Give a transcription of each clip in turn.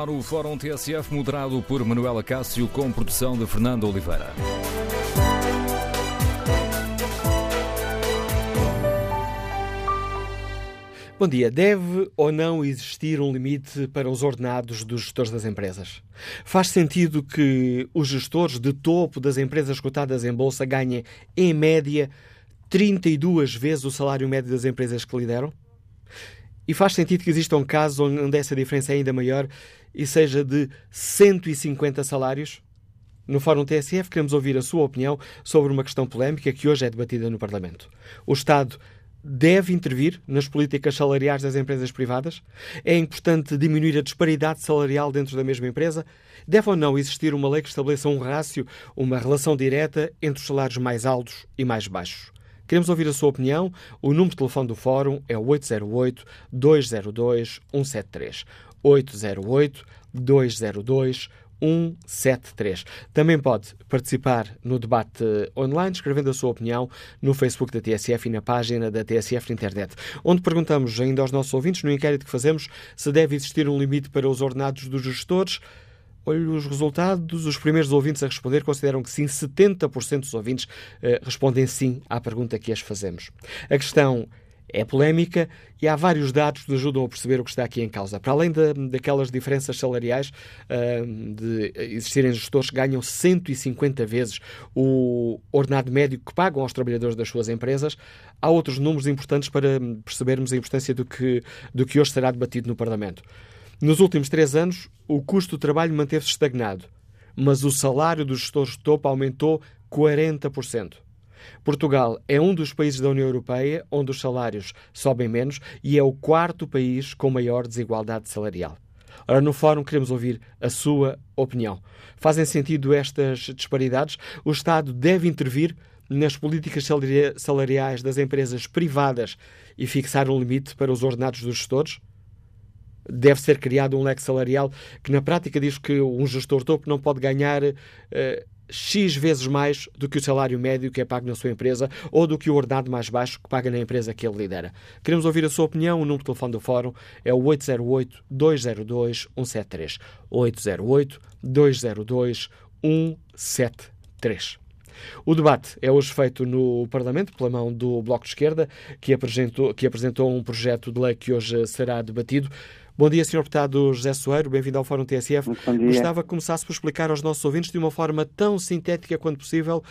ar o Fórum TSF, moderado por Manuela Cássio, com produção de Fernando Oliveira. Bom dia. Deve ou não existir um limite para os ordenados dos gestores das empresas? Faz sentido que os gestores de topo das empresas cotadas em bolsa ganhem, em média, 32 vezes o salário médio das empresas que lideram? E faz sentido que exista um caso onde essa diferença é ainda maior e seja de 150 salários? No Fórum TSF queremos ouvir a sua opinião sobre uma questão polémica que hoje é debatida no Parlamento. O Estado deve intervir nas políticas salariais das empresas privadas? É importante diminuir a disparidade salarial dentro da mesma empresa? Deve ou não existir uma lei que estabeleça um rácio, uma relação direta entre os salários mais altos e mais baixos? Queremos ouvir a sua opinião. O número de telefone do Fórum é o 808-202-173. 808-202-173. 173. Também pode participar no debate online, escrevendo a sua opinião no Facebook da TSF e na página da TSF na internet, onde perguntamos ainda aos nossos ouvintes, no inquérito que fazemos, se deve existir um limite para os ordenados dos gestores. Olha os resultados. Os primeiros ouvintes a responder consideram que sim, 70% dos ouvintes eh, respondem sim à pergunta que as fazemos. A questão é polémica e há vários dados que ajudam a perceber o que está aqui em causa. Para além da, daquelas diferenças salariais, uh, de existirem gestores que ganham 150 vezes o ordenado médio que pagam aos trabalhadores das suas empresas, há outros números importantes para percebermos a importância do que, do que hoje será debatido no Parlamento. Nos últimos três anos, o custo do trabalho manteve-se estagnado, mas o salário dos gestores de topo aumentou 40%. Portugal é um dos países da União Europeia onde os salários sobem menos e é o quarto país com maior desigualdade salarial. Ora, no fórum queremos ouvir a sua opinião. Fazem sentido estas disparidades? O Estado deve intervir nas políticas salariais das empresas privadas e fixar um limite para os ordenados dos gestores? Deve ser criado um leque salarial que, na prática, diz que um gestor topo não pode ganhar uh, X vezes mais do que o salário médio que é pago na sua empresa ou do que o ordenado mais baixo que paga na empresa que ele lidera. Queremos ouvir a sua opinião. O número de telefone do Fórum é o 808-202-173. 808-202-173. O debate é hoje feito no Parlamento, pela mão do Bloco de Esquerda, que apresentou, que apresentou um projeto de lei que hoje será debatido. Bom dia, Sr. Deputado José Soeiro, bem-vindo ao Fórum TSF. bom dia. Gostava que começasse por explicar aos nossos ouvintes, de uma forma tão sintética quanto possível,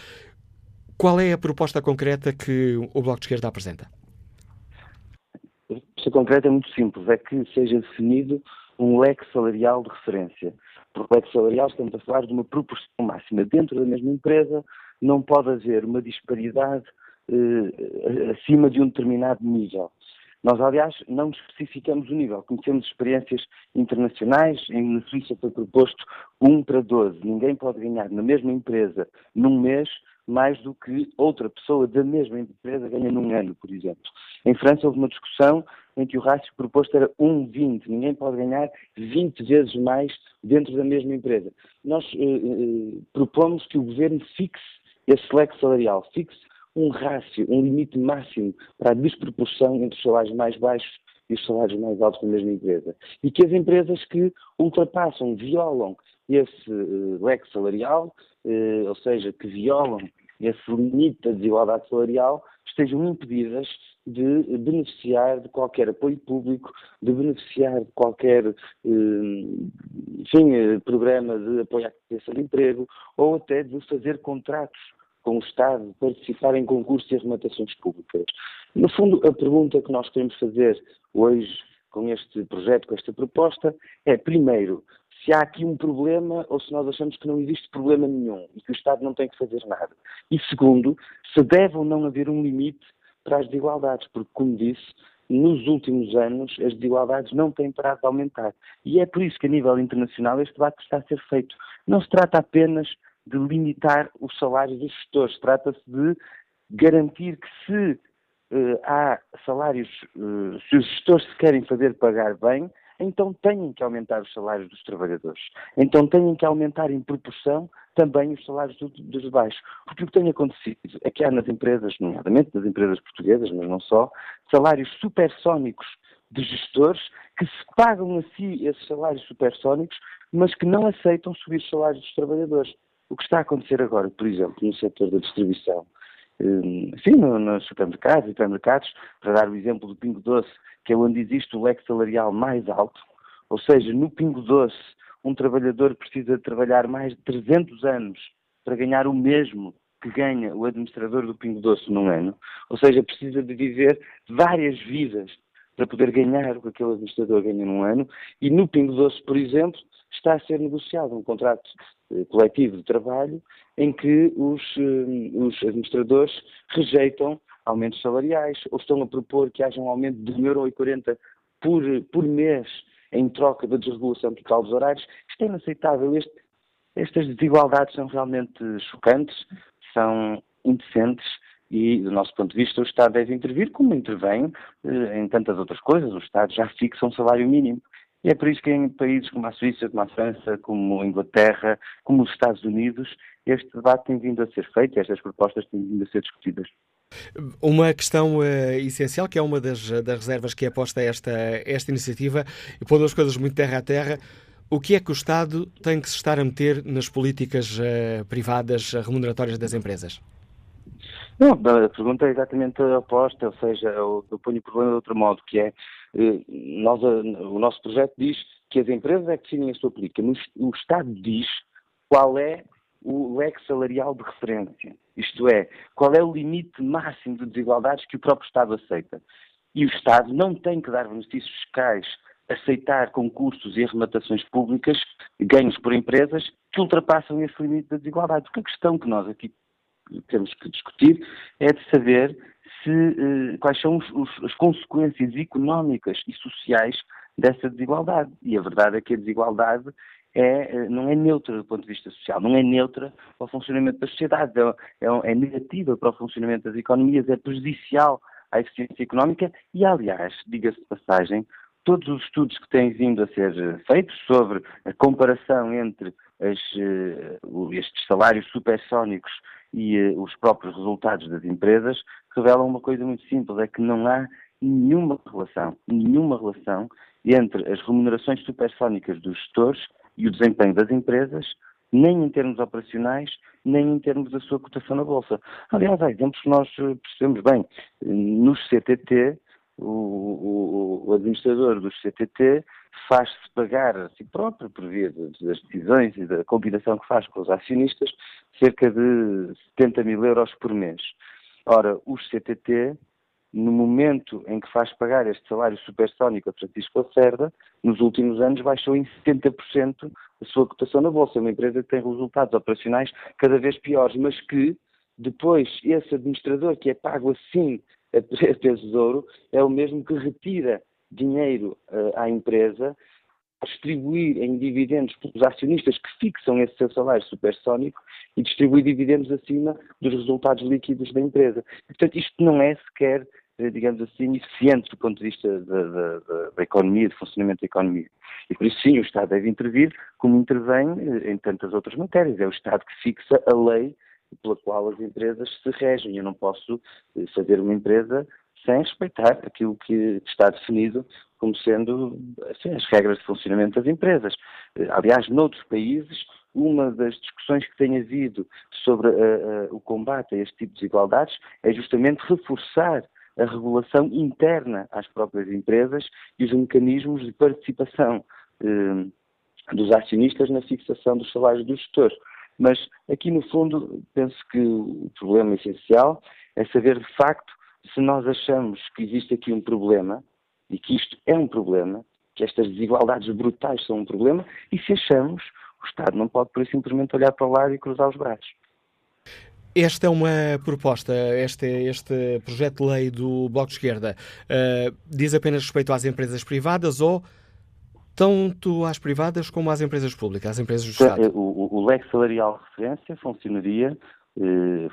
qual é a proposta concreta que o Bloco de Esquerda apresenta. A proposta concreta é muito simples, é que seja definido um leque salarial de referência. Por leque salarial estamos a falar de uma proporção máxima. Dentro da mesma empresa não pode haver uma disparidade eh, acima de um determinado nível. Nós, aliás, não especificamos o nível. Conhecemos experiências internacionais. Na Suíça foi proposto 1 para 12. Ninguém pode ganhar na mesma empresa, num mês, mais do que outra pessoa da mesma empresa ganha num ano, por exemplo. Em França houve uma discussão em que o rácio proposto era 1,20. Ninguém pode ganhar 20 vezes mais dentro da mesma empresa. Nós eh, eh, propomos que o governo fixe esse leque salarial, fixe um rácio, um limite máximo para a desproporção entre os salários mais baixos e os salários mais altos da mesma empresa. E que as empresas que ultrapassam, violam esse uh, leque salarial, uh, ou seja, que violam esse limite da desigualdade salarial, estejam impedidas de beneficiar de qualquer apoio público, de beneficiar de qualquer uh, enfim, programa de apoio à criação de emprego, ou até de fazer contratos com o Estado, participar em concursos e arrematações públicas. No fundo, a pergunta que nós queremos fazer hoje com este projeto, com esta proposta, é, primeiro, se há aqui um problema ou se nós achamos que não existe problema nenhum e que o Estado não tem que fazer nada. E segundo, se deve ou não haver um limite para as desigualdades, porque, como disse, nos últimos anos as desigualdades não têm parado de aumentar. E é por isso que, a nível internacional, este debate está a ser feito. Não se trata apenas de limitar os salários dos gestores. Trata-se de garantir que se uh, há salários, uh, se os gestores se querem fazer pagar bem, então têm que aumentar os salários dos trabalhadores. Então têm que aumentar em proporção também os salários do, dos baixos. Porque o que tem acontecido é que há nas empresas, nomeadamente nas empresas portuguesas, mas não só, salários supersónicos de gestores que se pagam a si esses salários supersónicos, mas que não aceitam subir os salários dos trabalhadores. O que está a acontecer agora, por exemplo, no setor da distribuição, hum, sim, nos supermercados e hipermercados, para dar o exemplo do Pingo Doce, que é onde existe o leque salarial mais alto, ou seja, no Pingo Doce, um trabalhador precisa de trabalhar mais de 300 anos para ganhar o mesmo que ganha o administrador do Pingo Doce num ano, ou seja, precisa de viver várias vidas para poder ganhar o que aquele administrador ganha num ano, e no Pingo Doce, por exemplo, está a ser negociado um contrato eh, coletivo de trabalho em que os, eh, os administradores rejeitam aumentos salariais ou estão a propor que haja um aumento de 1,40€ por, por mês em troca da desregulação total dos horários. Isto é inaceitável. Este, estas desigualdades são realmente chocantes são indecentes e, do nosso ponto de vista, o Estado deve intervir, como intervém eh, em tantas outras coisas. O Estado já fixa um salário mínimo. E é por isso que em países como a Suíça, como a França, como a Inglaterra, como os Estados Unidos, este debate tem vindo a ser feito e estas propostas têm vindo a ser discutidas. Uma questão uh, essencial, que é uma das, das reservas que é posta a esta, esta iniciativa, e pondo as coisas muito terra a terra, o que é que o Estado tem que se estar a meter nas políticas uh, privadas remuneratórias das empresas? Não, a pergunta é exatamente a oposta, ou seja, eu, eu ponho o problema de outro modo, que é, eh, nós, o nosso projeto diz que as empresas é que definem a sua política, mas o Estado diz qual é o leque salarial de referência, isto é, qual é o limite máximo de desigualdades que o próprio Estado aceita. E o Estado não tem que dar benefícios fiscais aceitar concursos e arrematações públicas, ganhos por empresas, que ultrapassam esse limite da desigualdade. Porque a questão que nós aqui temos que discutir é de saber se, eh, quais são os, os, as consequências económicas e sociais dessa desigualdade. E a verdade é que a desigualdade é, eh, não é neutra do ponto de vista social, não é neutra para o funcionamento das sociedades, é, é, é negativa para o funcionamento das economias, é prejudicial à eficiência económica e, aliás, diga-se de passagem, todos os estudos que têm vindo a ser eh, feitos sobre a comparação entre as, uh, estes salários supersónicos e uh, os próprios resultados das empresas revelam uma coisa muito simples, é que não há nenhuma relação, nenhuma relação entre as remunerações supersónicas dos gestores e o desempenho das empresas, nem em termos operacionais, nem em termos da sua cotação na Bolsa. Aliás, há exemplos que nós percebemos bem. Nos CTT, o, o, o administrador do CTT faz-se pagar a si próprio, por via das decisões e da combinação que faz com os acionistas, cerca de 70 mil euros por mês. Ora, o CTT, no momento em que faz pagar este salário supersónico a Francisco Lacerda, nos últimos anos baixou em 70% a sua cotação na Bolsa. Uma empresa que tem resultados operacionais cada vez piores, mas que depois esse administrador que é pago assim a peso de ouro é o mesmo que retira dinheiro uh, à empresa, distribuir em dividendos para os acionistas que fixam esse seu salário supersónico e distribuir dividendos acima dos resultados líquidos da empresa. Portanto, isto não é sequer, eh, digamos assim, eficiente do ponto de vista da, da, da economia, do funcionamento da economia. E por isso, sim, o Estado deve intervir, como intervém eh, em tantas outras matérias. É o Estado que fixa a lei pela qual as empresas se regem. Eu não posso fazer uma empresa sem respeitar aquilo que está definido como sendo assim, as regras de funcionamento das empresas. Eh, aliás, noutros países, uma das discussões que tem havido sobre uh, uh, o combate a este tipo de desigualdades é justamente reforçar a regulação interna às próprias empresas e os mecanismos de participação uh, dos acionistas na fixação dos salários dos gestores. Mas aqui, no fundo, penso que o problema essencial é saber, de facto, se nós achamos que existe aqui um problema, e que isto é um problema, que estas desigualdades brutais são um problema, e se achamos, o Estado não pode, por simplesmente, olhar para o lado e cruzar os braços. Esta é uma proposta, este, este projeto de lei do Bloco de Esquerda uh, diz apenas respeito às empresas privadas ou tanto às privadas como às empresas públicas, às empresas do Estado? O, o, o leque salarial de referência funcionaria,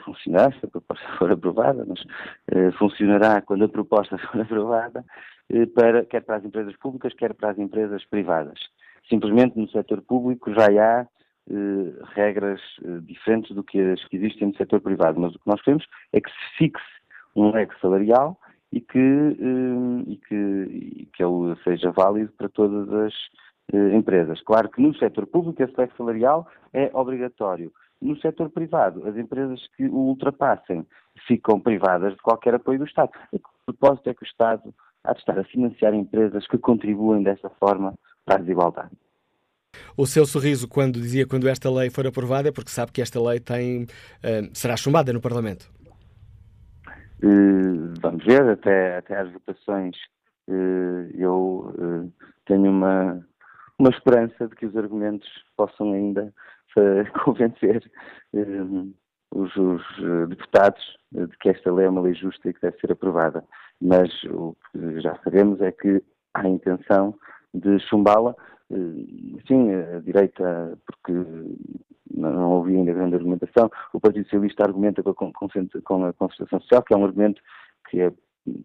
funcionar se a proposta for aprovada, mas eh, funcionará quando a proposta for aprovada, eh, para, quer para as empresas públicas, quer para as empresas privadas. Simplesmente no setor público já há eh, regras eh, diferentes do que as que existem no setor privado, mas o que nós queremos é que se fixe um leque salarial e que, e que, e que ele seja válido para todas as empresas. Claro que no setor público esse leque salarial é obrigatório. No setor privado, as empresas que o ultrapassem ficam privadas de qualquer apoio do Estado. E que propósito é que o Estado há de estar a financiar empresas que contribuem dessa forma para a desigualdade? O seu sorriso quando dizia quando esta lei for aprovada é porque sabe que esta lei tem, uh, será chumbada no Parlamento. Uh, vamos ver, até, até às votações uh, eu tenho uma, uma esperança de que os argumentos possam ainda convencer os, os, deputados de que esta lei é uma lei justa e que deve ser aprovada. Mas o que já sabemos é que há intenção de chumbá-la. Eh, sim, a direita, porque não ouvi ainda grande argumentação, o Partido Socialista argumenta com a, a concertação social, que é um argumento que é,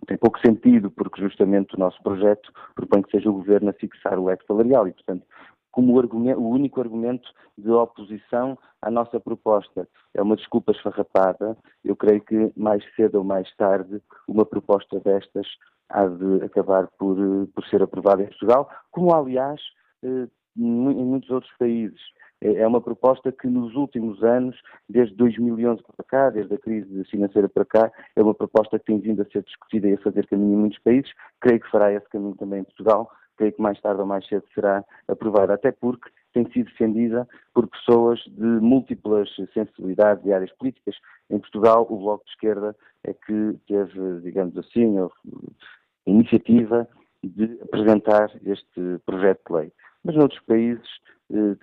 tem pouco sentido, porque justamente o nosso projeto propõe que seja o governo a fixar o leque salarial e, portanto, como o, o, único argumento de oposição à nossa proposta. É uma desculpa esfarrapada. Eu creio que mais cedo ou mais tarde uma proposta destas há de acabar por, por ser aprovada em Portugal, como aliás eh, em muitos outros países. É, é uma proposta que nos últimos anos, desde 2011 para cá, desde a crise financeira para cá, é uma proposta que tem vindo a ser discutida e a fazer caminho em muitos países. Creio que fará esse caminho também em Portugal. Creio que mais tarde ou mais cedo será aprovada, até porque tem sido defendida por pessoas de múltiplas sensibilidades e áreas políticas. Em Portugal, o Bloco de Esquerda é que teve, digamos assim, iniciativa de apresentar este projeto de lei. Mas noutros países, eh,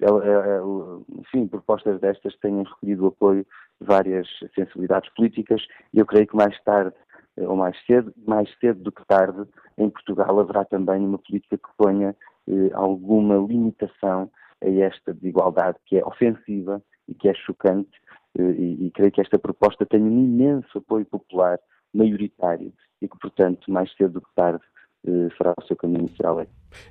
enfim, propostas destas têm recolhido o apoio de várias sensibilidades políticas e eu creio que mais tarde eh, ou mais cedo, mais cedo do que tarde, em Portugal haverá também uma política que ponha eh, alguma limitação a esta desigualdade que é ofensiva e que é chocante e, e creio que esta proposta tem um imenso apoio popular maioritário e que, portanto, mais cedo do que tarde, eh, fará o seu caminho lei.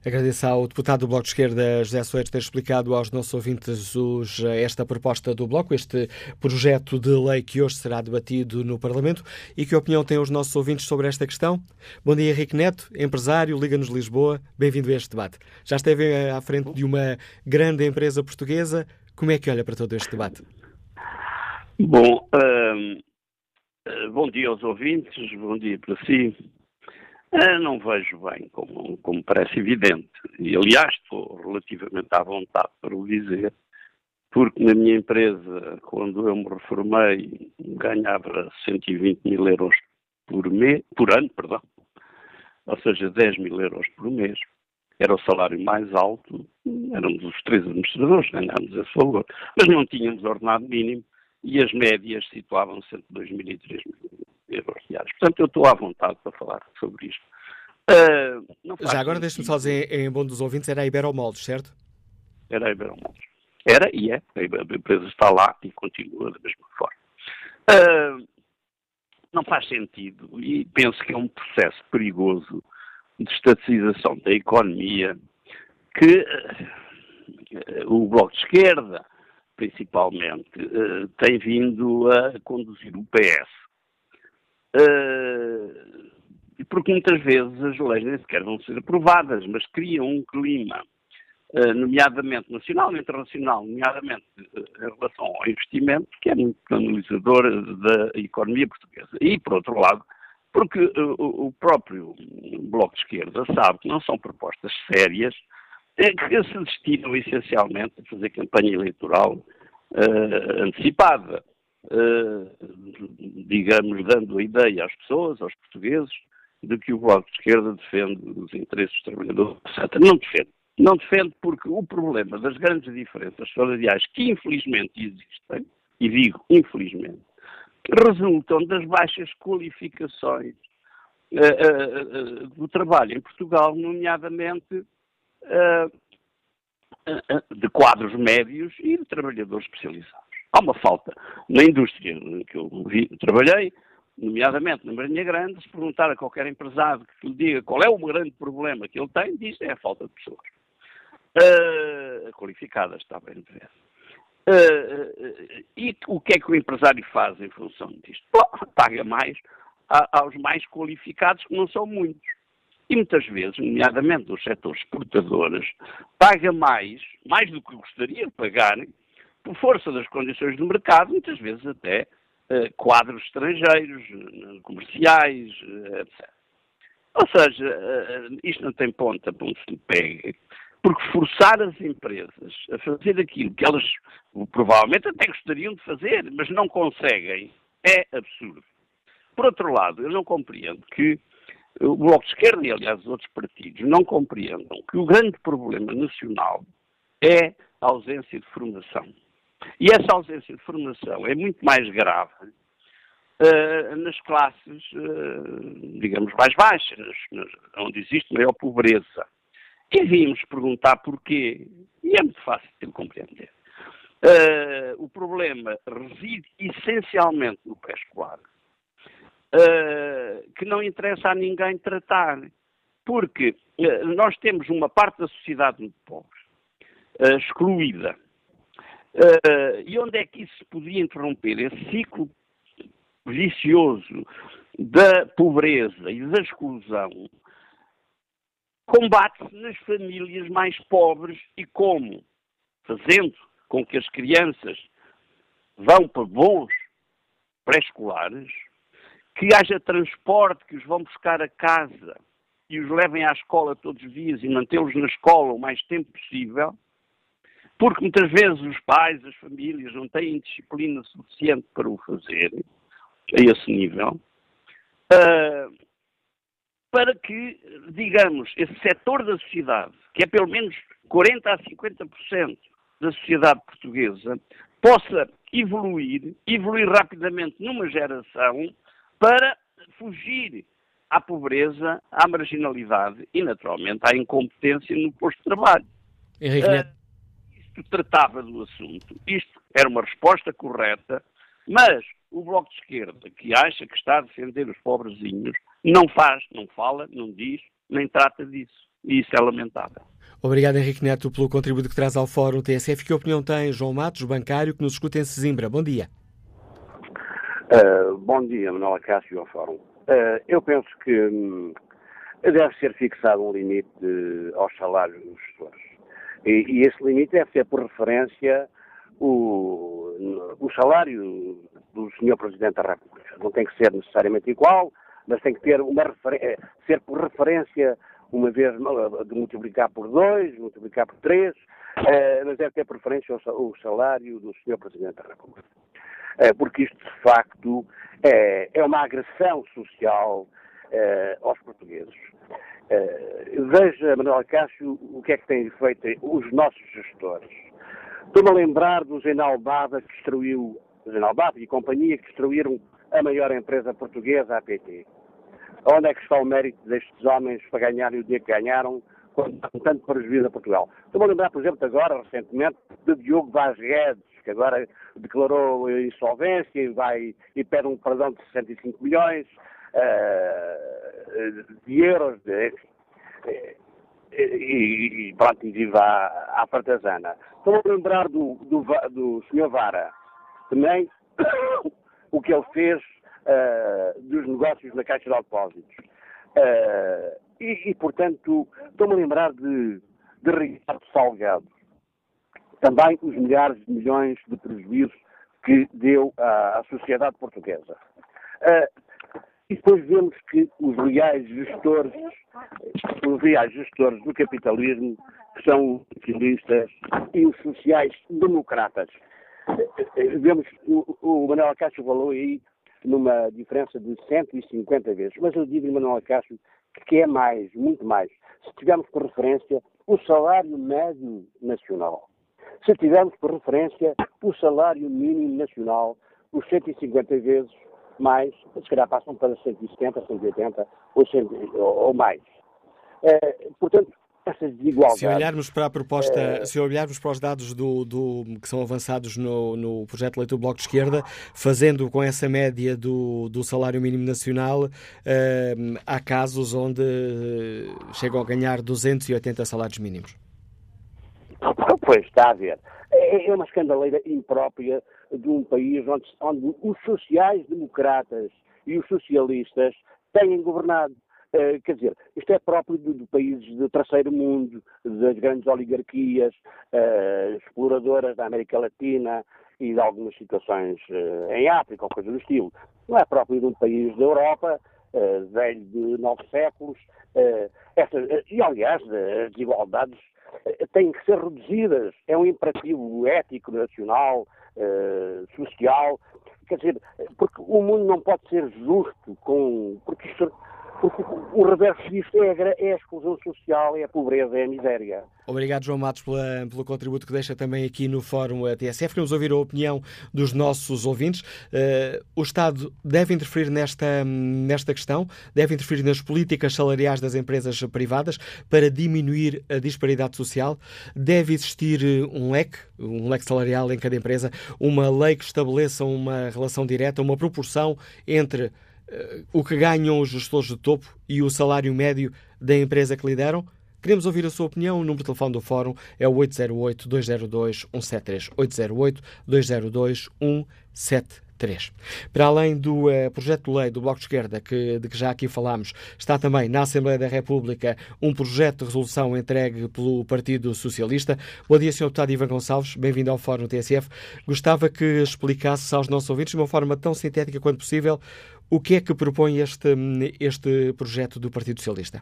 Agradeço ao deputado do Bloco de Esquerda, José Soares, ter explicado aos nossos ouvintes os, esta proposta do Bloco, este projeto de lei que hoje será debatido no Parlamento. E que opinião têm os nossos ouvintes sobre esta questão? Bom dia, Henrique Neto, empresário, Liga-nos Lisboa. Bem-vindo a este debate. Já esteve à frente de uma grande empresa portuguesa. Como é que olha para todo este debate? Bom, hum, eh, bom dia aos ouvintes, bom dia para si. Uh, não vejo bem, como, como parece evidente. E, aliás, estou relativamente à vontade para o dizer, porque na minha empresa, quando eu me reformei, ganhava 120 mil euros por, por ano, perdão, ou seja, 10 mil euros por mês. Era o salário mais alto, éramos os três administradores, ganhámos esse valor, mas não tínhamos ordenado mínimo e as médias situavam-se entre 2 mil e 3 mil Portanto, eu estou à vontade para falar sobre isto. Uh, Já agora deixe-me só dizer, em bom dos ouvintes, era a Iberomoldes, certo? Era a Iberomoldes. Era e é. A empresa está lá e continua da mesma forma. Uh, não faz sentido e penso que é um processo perigoso de estatização da economia que uh, o Bloco de Esquerda, principalmente, tem vindo a conduzir o PS. Uh, porque muitas vezes as leis nem sequer vão ser aprovadas, mas criam um clima, uh, nomeadamente nacional e internacional, nomeadamente uh, em relação ao investimento, que é muito penalizador da economia portuguesa. E, por outro lado, porque o próprio Bloco de Esquerda sabe que não são propostas sérias, que se destinam essencialmente a fazer campanha eleitoral antecipada, digamos, dando a ideia às pessoas, aos portugueses, de que o Bloco de Esquerda defende os interesses dos trabalhadores, etc. Não defende. Não defende porque o problema das grandes diferenças salariais que infelizmente existem, e digo infelizmente, resultam das baixas qualificações uh, uh, do trabalho em Portugal, nomeadamente de quadros médios e de trabalhadores especializados. Há uma falta. Na indústria que eu vi, trabalhei, nomeadamente na Marinha Grande, se perguntar a qualquer empresário que lhe diga qual é o grande problema que ele tem, diz é a falta de pessoas. Uh, qualificadas, está bem ver. Uh, uh, e o que é que o empresário faz em função disto? Paga mais a, aos mais qualificados, que não são muitos. E muitas vezes, nomeadamente os setores exportadores, paga mais, mais do que gostaria de pagar, por força das condições do mercado, muitas vezes até eh, quadros estrangeiros, eh, comerciais, eh, etc. Ou seja, isto não tem ponta para onde se lhe pegue, porque forçar as empresas a fazer aquilo que elas provavelmente até gostariam de fazer, mas não conseguem, é absurdo. Por outro lado, eu não compreendo que o Bloco de Esquerda e, aliás, os outros partidos não compreendam que o grande problema nacional é a ausência de formação. E essa ausência de formação é muito mais grave uh, nas classes, uh, digamos, mais baixas, nas, onde existe maior pobreza. E vimos perguntar porquê, e é muito fácil de compreender. Uh, o problema reside essencialmente no pré-escolar, que não interessa a ninguém tratar, porque nós temos uma parte da sociedade muito pobre, excluída, Uh, e onde é que isso se podia interromper? Esse ciclo vicioso da pobreza e da exclusão combate-se nas famílias mais pobres e como? Fazendo com que as crianças vão para bons pré-escolares, que haja transporte que os vão buscar a casa e os levem à escola todos os dias e mantê-los na escola o mais tempo possível, porque muitas vezes os pais, as famílias não têm disciplina suficiente para o fazer, a esse nível, uh, para que, digamos, esse setor da sociedade, que é pelo menos 40% a 50% da sociedade portuguesa, possa evoluir, evoluir rapidamente numa geração para fugir à pobreza, à marginalidade e, naturalmente, à incompetência no posto de trabalho. Henrique Neto tratava do assunto. Isto era uma resposta correta, mas o Bloco de Esquerda, que acha que está a defender os pobrezinhos, não faz, não fala, não diz, nem trata disso. E isso é lamentável. Obrigado, Henrique Neto, pelo contributo que traz ao Fórum TSF. Que opinião tem João Matos, bancário, que nos escuta em Sesimbra? Bom dia. Uh, bom dia, Manuel Cássio ao Fórum. Uh, eu penso que hum, deve ser fixado um limite de, aos salários dos gestores. E, e esse limite deve ser por referência o, o salário do Sr. Presidente da República. Não tem que ser necessariamente igual, mas tem que ter uma eh, ser por referência, uma vez de multiplicar por dois, multiplicar por três, eh, mas deve ter preferência o salário do Sr. Presidente da República. Eh, porque isto, de facto, é, é uma agressão social aos portugueses. Uh, veja, Manuel Cássio, o que é que têm feito os nossos gestores. Estou-me a lembrar do Zenal Bada que destruiu, Zenal Bada e companhia que destruíram a maior empresa portuguesa, a PT. Onde é que está o mérito destes homens para ganharem o dinheiro que ganharam, com tanto prejuízo a Portugal? Estou-me a lembrar, por exemplo, agora, recentemente, de Diogo Vaz Guedes, que agora declarou insolvência e, vai, e pede um perdão de 65 milhões. Eh, de euros, de, e, e pronto, e vive à, à partazana. Estou a lembrar do, do, do Sr. Vara, também o que ele fez uh, dos negócios na Caixa de Depósitos. Uh, e, e, portanto, estou-me a lembrar de, de Ricardo Salgado. Também os milhares de milhões de prejuízos que deu à, à sociedade portuguesa. Uh, e depois vemos que os reais gestores, os reais gestores do capitalismo são os socialistas e os sociais-democratas. Vemos, o, o Manuel Acácio falou aí numa diferença de 150 vezes, mas eu digo, Manuel Acácio, que é mais, muito mais. Se tivermos por referência o salário médio nacional, se tivermos por referência o salário mínimo nacional, os 150 vezes mais, se calhar passam para 170, 180 ou, 100, ou mais. É, portanto, essas desigualdades. Se olharmos para a proposta, é... se olharmos para os dados do, do, que são avançados no, no projeto de lei do Bloco de Esquerda, fazendo com essa média do, do salário mínimo nacional, é, há casos onde chegam a ganhar 280 salários mínimos. Pois, está a ver. É, é uma escandaleira imprópria de um país onde, onde os sociais-democratas e os socialistas têm governado. Uh, quer dizer, isto é próprio de, de, países do terceiro mundo, das grandes oligarquias uh, exploradoras da América Latina e de algumas situações uh, em África ou coisa do estilo. Não é próprio de um país da Europa, velho de nove séculos. Essa, e, aliás, as desigualdades têm que ser reduzidas. É um imperativo ético, nacional, social. Quer dizer, porque o mundo não pode ser justo com. Porque isto, porque o reverso disto é a, é a exclusão social, é a pobreza, é a miséria. Obrigado, João Matos, pela, pelo contributo que deixa também aqui no Fórum TSF. Queremos ouvir a opinião dos nossos ouvintes. Uh, o Estado deve interferir nesta, nesta questão, deve interferir nas políticas salariais das empresas privadas para diminuir a disparidade social. Deve existir eh, um leque, um leque salarial em cada empresa, uma lei que estabeleça uma relação direta, uma proporção entre o que ganham os gestores de topo e o salário médio da empresa que lideram? Queremos ouvir a sua opinião. O número de telefone do Fórum é o 808-202-173. 808-202-173. Para além do uh, projeto de lei do Bloco de Esquerda, que, de que já aqui falámos, está também na Assembleia da República um projeto de resolução entregue pelo Partido Socialista. Bom dia, Sr. Deputado Ivan Gonçalves. Bem-vindo ao Fórum TSF. Gostava que explicasse aos nossos ouvintes, de uma forma tão sintética quanto possível, o que é que propõe este, este projeto do Partido Socialista?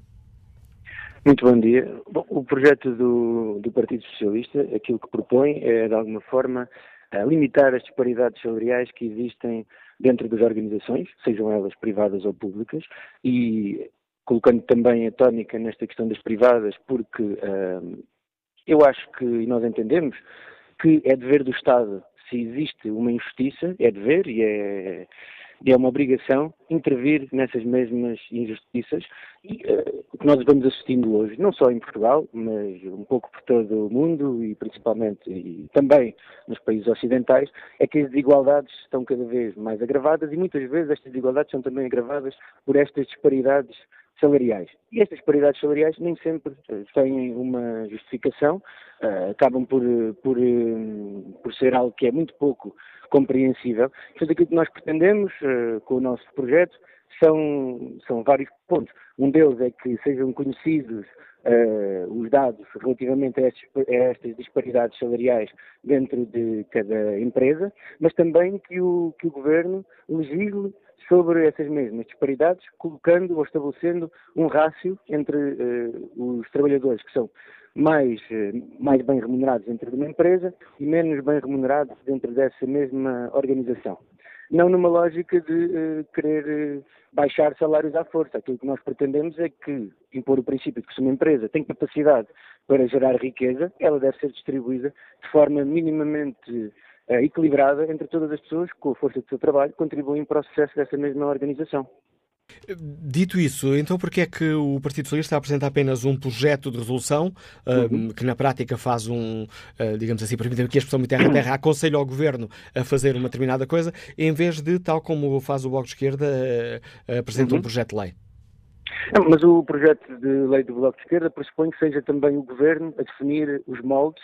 Muito bom dia. Bom, o projeto do, do, Partido Socialista, aquilo que propõe é, de alguma forma, limitar as disparidades salariais que existem dentro das organizações, sejam elas privadas ou públicas, e colocando também a tónica nesta questão das privadas, porque uh, eu acho que, e nós entendemos, que é dever do Estado, se existe uma injustiça, é dever e é e é uma obrigação intervir nessas mesmas injustiças e uh, que nós vamos assistindo hoje, não só em Portugal, mas um pouco por todo o mundo e principalmente e também nos países ocidentais, é que as desigualdades estão cada vez mais agravadas e muitas vezes estas desigualdades são também agravadas por estas disparidades salariais. E estas disparidades salariais nem sempre eh, têm uma justificação, uh, acabam por, por, por ser algo que é muito pouco compreensível. Portanto, aquilo que nós pretendemos uh, com o nosso projeto são, são vários pontos. Um deles é que sejam conhecidos uh, os dados relativamente a, estes, a, estas disparidades salariais dentro de cada empresa, mas também que o, que o Governo legisle sobre essas mesmas disparidades, colocando ou estabelecendo um rácio entre uh, os trabalhadores que são mais, eh, mais bem remunerados dentro de uma empresa e menos bem remunerados dentro dessa mesma organização. Não numa lógica de uh, querer uh, baixar salários à força. Aquilo que nós pretendemos é que impor o princípio de que se uma empresa tem capacidade para gerar riqueza, ela deve ser distribuída de forma minimamente uh, equilibrada entre todas as pessoas que, com a força do seu trabalho, contribuem para o sucesso dessa mesma organização. Dito isso, então por que é que o Partido Socialista apresenta apenas um projeto de resolução uhum. que na prática faz um, uh, digamos assim, permite aqui a expressão terra a terra, aconselha ao Governo a fazer uma determinada coisa, em vez de, tal como faz o Bloco de Esquerda, uh, apresenta uhum. um projeto de lei? Não, mas o projeto de lei do Bloco de Esquerda pressupõe que seja também o Governo a definir os moldes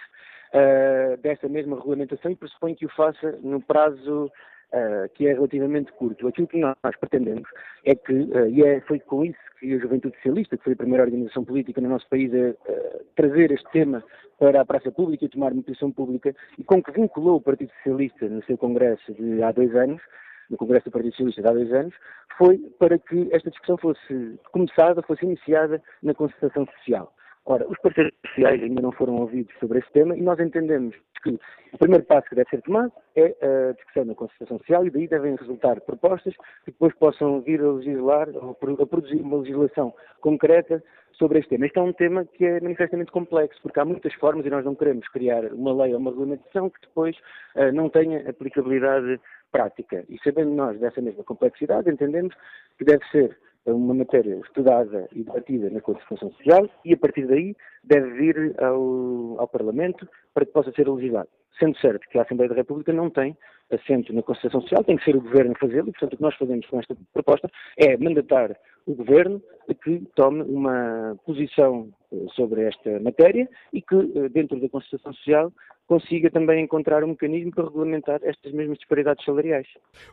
uh, dessa mesma regulamentação e pressupõe que o faça no prazo uh, que é relativamente curto. Aquilo que nós pretendemos é que, uh, e é, foi com isso que a Juventude Socialista, que foi a primeira organização política no nosso país a uh, trazer este tema para a praça pública e tomar uma pública, e com que vinculou o Partido Socialista no seu congresso de há dois anos, no Congresso do Partido Socialista de há dois anos, foi para que esta discussão fosse começada, fosse iniciada na concertação social. Ora, os parceiros sociais ainda não foram ouvidos sobre esse tema e nós entendemos que o primeiro passo que deve ser tomado é a discussão na Constituição Social e daí devem resultar propostas que depois possam vir a legislar ou a produzir uma legislação concreta sobre este tema. Este é um tema que é manifestamente complexo, porque há muitas formas e nós não queremos criar uma lei ou uma regulamentação que depois uh, não tenha aplicabilidade prática. E sabendo nós dessa mesma complexidade, entendemos que deve ser uma matéria estudada e debatida na Constituição Social e, a partir daí, deve vir ao, ao Parlamento para que possa ser legislado. Sendo certo que a Assembleia da República não tem assento na Constituição Social, tem que ser o Governo a fazê-lo e, portanto, o que nós fazemos com esta proposta é mandatar o Governo a que tome uma posição eh, sobre esta matéria e que, eh, dentro da Constituição Social, consiga também encontrar um mecanismo para regulamentar estas mesmas disparidades salariais.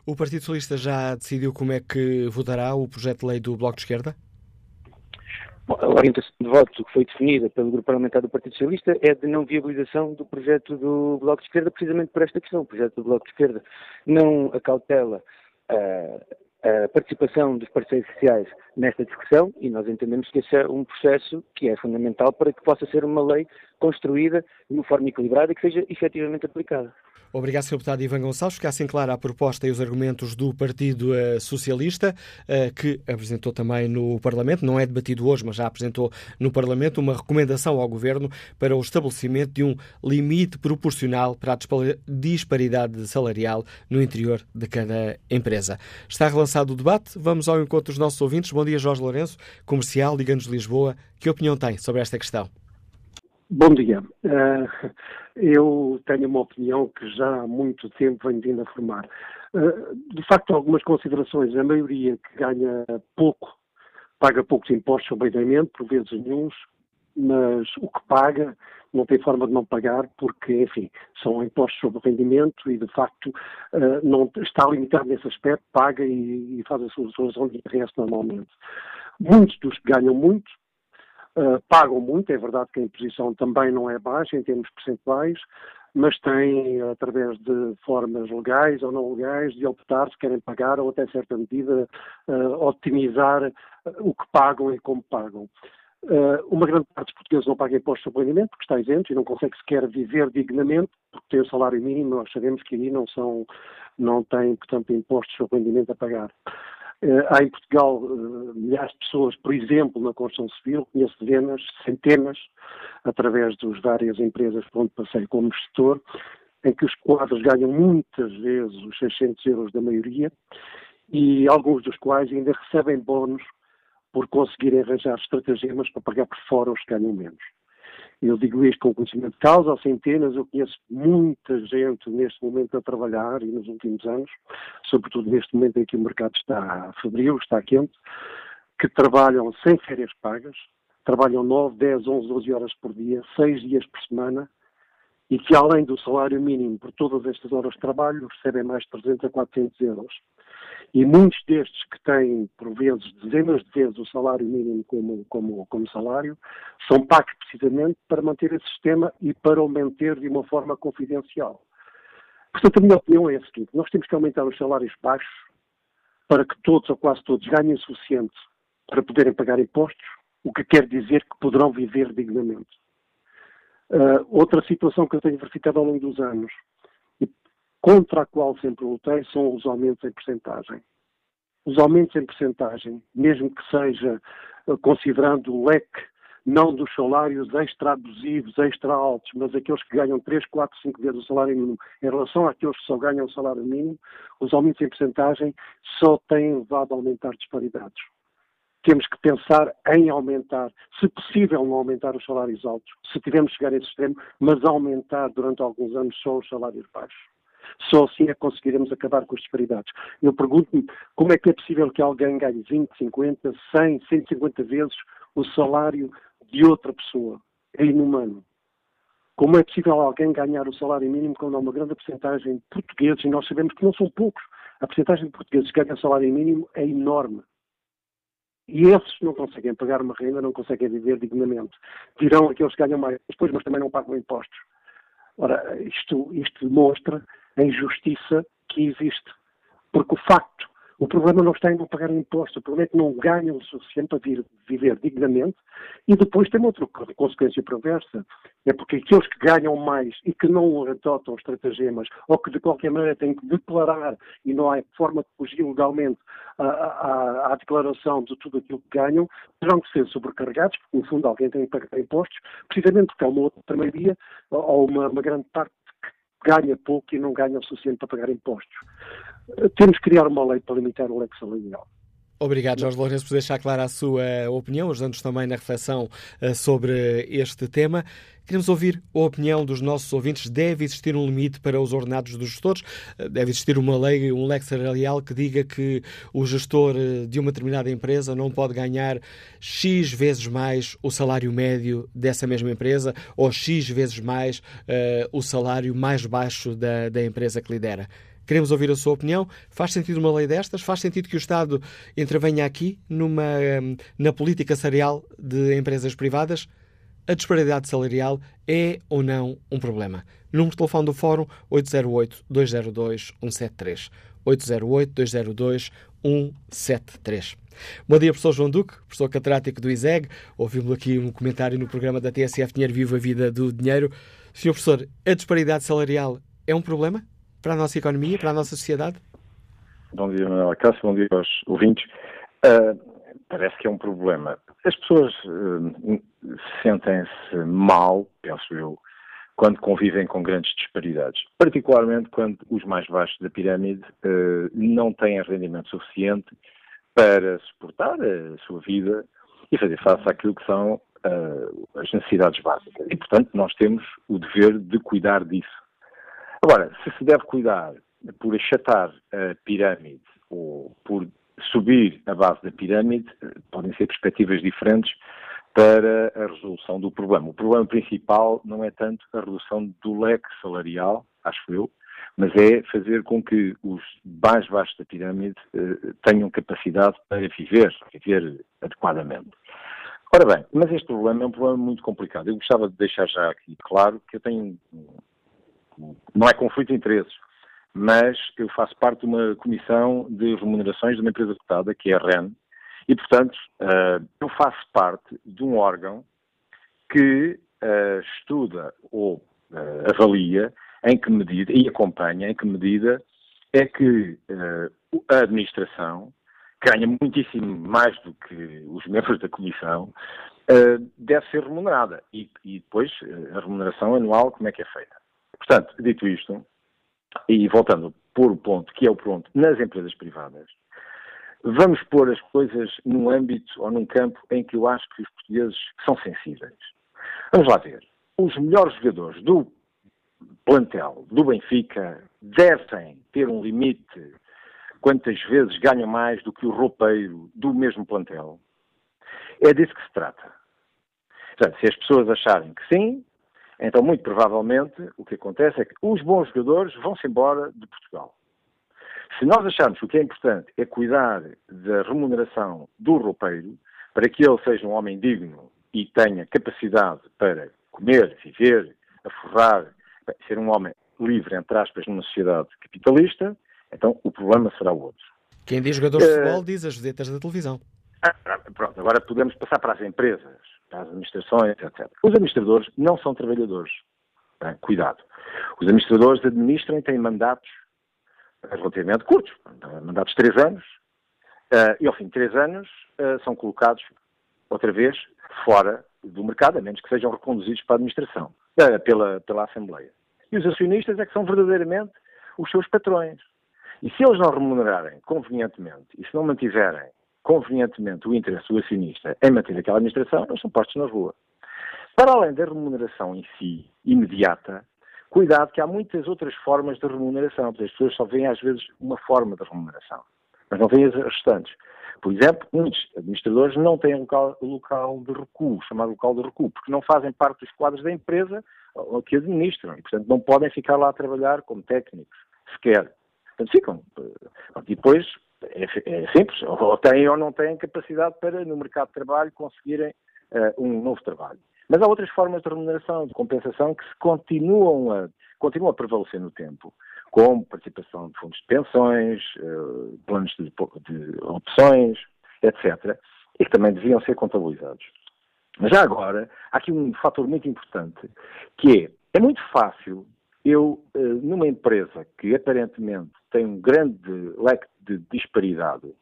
O Partido Socialista já decidiu como é que votará o projeto de lei do Bloco de Esquerda? a orientação de voto que foi definida pelo Grupo Parlamentar do Partido Socialista é de não viabilização do projeto do Bloco de Esquerda, precisamente por esta questão. O projeto do Bloco de Esquerda não acautela uh, a participação dos parceiros sociais nesta discussão e nós entendemos que esse é um processo que é fundamental para que possa ser uma lei construída de uma forma equilibrada e que seja efetivamente aplicada. Obrigado, Sr. Deputado Ivan Gonçalves. Fica assim clara a proposta e os argumentos do Partido uh, Socialista, uh, que apresentou também no Parlamento, não é debatido hoje, mas já apresentou no Parlamento, uma recomendação ao Governo para o estabelecimento de um limite proporcional para a disparidade salarial no interior de cada empresa. Está relançado o debate. Vamos ao encontro dos nossos ouvintes. Bom dia, Jorge Lourenço, comercial, Liga-nos Lisboa. Que opinião tem sobre esta questão? Bom dia. Uh, eu tenho uma opinião que já há muito tempo venho vindo a formar. Uh, de facto, algumas considerações. A maioria que ganha pouco paga poucos impostos rendimento, por vezes nenhums, mas o que paga não tem forma de não pagar porque, enfim, são impostos sobre rendimento e, de facto, uh, não está limitado nesse aspecto, paga e, faz a sua declaração de IRS normalmente. Muitos dos que ganham muito Uh, pagam muito, é verdade que a imposição também não é baixa em termos percentuais, mas têm, através de formas legais ou não legais, de optar se querem pagar ou até certa medida uh, otimizar o que pagam e como pagam. Uh, uma grande parte dos portugueses não paga impostos sobre rendimento porque está isento e não consegue sequer viver dignamente porque tem o salário mínimo, nós sabemos que aí não são, não têm, portanto, impostos sobre rendimento a pagar. Uh, há em Portugal uh, milhares de pessoas, por exemplo, na construção civil, conheço dezenas, centenas, através das várias empresas por onde passei como gestor, em que os quadros ganham muitas vezes os 600 euros da maioria e alguns dos quais ainda recebem bónus por conseguirem arranjar estratagemas para pagar por fora os que ganham menos. Eu digo isto com conhecimento de causa, há centenas, eu conheço muita gente neste momento a trabalhar e nos últimos anos, sobretudo neste momento em que o mercado está febril, está quente, que trabalham sem férias pagas, trabalham 9, 10, 11, 12 horas por dia, 6 dias por semana, e que além do salário mínimo por todas estas horas de trabalho recebem mais de 300 a 400 euros. E muitos destes que têm, por vezes, dezenas de vezes o salário mínimo como, como, como salário, são pagos precisamente para manter esse sistema e para o manter de uma forma confidencial. Portanto, a minha opinião é a seguinte: nós temos que aumentar os salários baixos para que todos ou quase todos ganhem o suficiente para poderem pagar impostos, o que quer dizer que poderão viver dignamente. Uh, outra situação que eu tenho verificado ao longo dos anos contra a qual sempre lutei são os aumentos em percentagem. Os aumentos em percentagem, mesmo que seja eh, considerando o leque não dos salários extra-abusivos, extra-altos, mas aqueles que ganham 3, 4, 5 vezes o salário mínimo, em relação àqueles que só ganham o salário mínimo, os aumentos em percentagem só têm levado a aumentar disparidades. Temos que pensar em aumentar, se possível não aumentar os salários altos, se tivermos chegar a esse extremo, mas aumentar durante alguns anos só os salários baixos. Só assim é que conseguiremos acabar com as disparidades. Eu pergunto-me como é que é possível que alguém ganhe 20, 50, 100, 150 vezes o salário de outra pessoa. É inumano. Como é possível alguém ganhar o salário mínimo quando há uma grande porcentagem de portugueses, e nós sabemos que não são poucos, a porcentagem de portugueses que ganham salário mínimo é enorme. E esses não conseguem pagar uma renda, não conseguem viver dignamente. Dirão aqueles que ganham mais depois, mas também não pagam impostos. Ora, isto, isto demonstra a injustiça que existe. Porque o facto, o problema não está em não pagar imposto, o problema é que não ganham o suficiente para vir, viver dignamente e depois tem outra consequência perversa. É porque aqueles que ganham mais e que não adotam estratagemas ou que de qualquer maneira têm que declarar e não há forma de fugir legalmente à, à, à declaração de tudo aquilo que ganham, terão que ser sobrecarregados, porque no fundo alguém tem que pagar impostos, precisamente porque há uma outra maioria ou uma, uma grande parte ganha pouco e não ganha o suficiente para pagar impostos. Temos que criar uma lei para limitar o leque salarial. Obrigado, Jorge Lourenço, por deixar clara a sua opinião, ajudando-nos também na reflexão uh, sobre este tema. Queremos ouvir a opinião dos nossos ouvintes. Deve existir um limite para os ordenados dos gestores? Uh, deve existir uma lei, um lex salarial que diga que o gestor uh, de uma determinada empresa não pode ganhar X vezes mais o salário médio dessa mesma empresa ou X vezes mais o salário mais baixo da, da empresa que lidera. Queremos ouvir a sua opinião. Faz sentido uma lei destas? Faz sentido que o Estado intervenha aqui numa, hum, na política salarial de empresas privadas? A disparidade salarial é ou não um problema? Número de telefone do Fórum 808-202-173. 808-202-173. Bom dia, professor João Duque, professor catedrático do ISEG. Ouvimos aqui um comentário no programa da TSF Dinheiro Viva a Vida do Dinheiro. Senhor professor, a disparidade salarial é um problema? Para a nossa economia, para a nossa sociedade? Bom dia, Manuela Cássio, bom dia aos ouvintes. Uh, parece que é um problema. As pessoas uh, sentem-se mal, penso eu, quando convivem com grandes disparidades, particularmente quando os mais baixos da pirâmide uh, não têm rendimento suficiente para suportar a sua vida e fazer face àquilo que são as necessidades básicas. E, portanto, nós temos o dever de cuidar disso. Agora, se se deve cuidar por achatar a pirâmide ou por subir a base da pirâmide, podem ser perspectivas diferentes para a resolução do problema. O problema principal não é tanto a redução do leque salarial, acho eu, mas é fazer com que os mais baixos da pirâmide eh, tenham capacidade para viver, viver adequadamente. Ora bem, mas este problema é um problema muito complicado. Eu gostava de deixar já aqui claro que eu tenho não é conflito de interesses, mas eu faço parte de uma comissão de remunerações de uma empresa cotada, que é a REN, e, portanto, uh, eu faço parte de um órgão que uh, estuda ou uh, avalia em que medida, e acompanha em que medida é que a administração ganha muitíssimo mais do que os membros da comissão, deve ser remunerada. E depois, a remuneração anual, como é que é feita? Portanto, dito isto, e voltando por o ponto, que é o ponto nas empresas privadas, vamos pôr as coisas num âmbito ou num campo em que eu acho que os portugueses são sensíveis. Vamos lá ver. Os melhores jogadores do plantel do Benfica devem ter um limite quantas vezes ganham mais do que o roupeiro do mesmo plantel. É disso que se trata. Portanto, se as pessoas acharem que sim, então, muito provavelmente, o que acontece é que os bons jogadores vão-se embora de Portugal. Se nós acharmos que o que é importante é cuidar da remuneração do roupeiro, para que ele seja um homem digno e tenha capacidade para comer, viver, aforrar, ser um homem livre, entre aspas, numa sociedade capitalista, então o problema será outro. Quem diz jogador de eh, futebol diz as vedetas da televisão. Ah, pronto, agora podemos passar para as empresas as administrações, etc. Os administradores não são trabalhadores. Bem, cuidado. Os administradores administram e têm mandatos relativamente curtos, mandatos de três anos, uh, e ao fim de três anos uh, são colocados outra vez fora do mercado, a menos que sejam reconduzidos para a administração, uh, pela, pela Assembleia. E os acionistas é que são verdadeiramente os seus patrões. E se eles não remunerarem convenientemente e se não mantiverem convenientemente o interesse do acionista em manter aquela administração, eles são postos na rua. Para além da remuneração em si, imediata, cuidado que há muitas outras formas de remuneração, as pessoas só veem às vezes uma forma de remuneração, mas não veem as restantes. Por exemplo, muitos administradores não têm local, local de recuo, chamado local de recuo, porque não fazem parte dos quadros da empresa que administram, e portanto não podem ficar lá a trabalhar como técnicos, sequer. Portanto, ficam. Eh, e depois é, é, simples, ou têm ou não têm capacidade para, no mercado de trabalho, conseguirem uh, um novo trabalho. Mas há outras formas de remuneração, de compensação, que se continuam a, continuam a prevalecer no tempo, como participação de fundos de pensões, uh, planos de, de opções, etc., e que também deviam ser contabilizados. Mas já agora, há aqui um fator muito importante, que é, é muito fácil eu, eh, numa empresa que aparentemente tem um grande leque de disparidade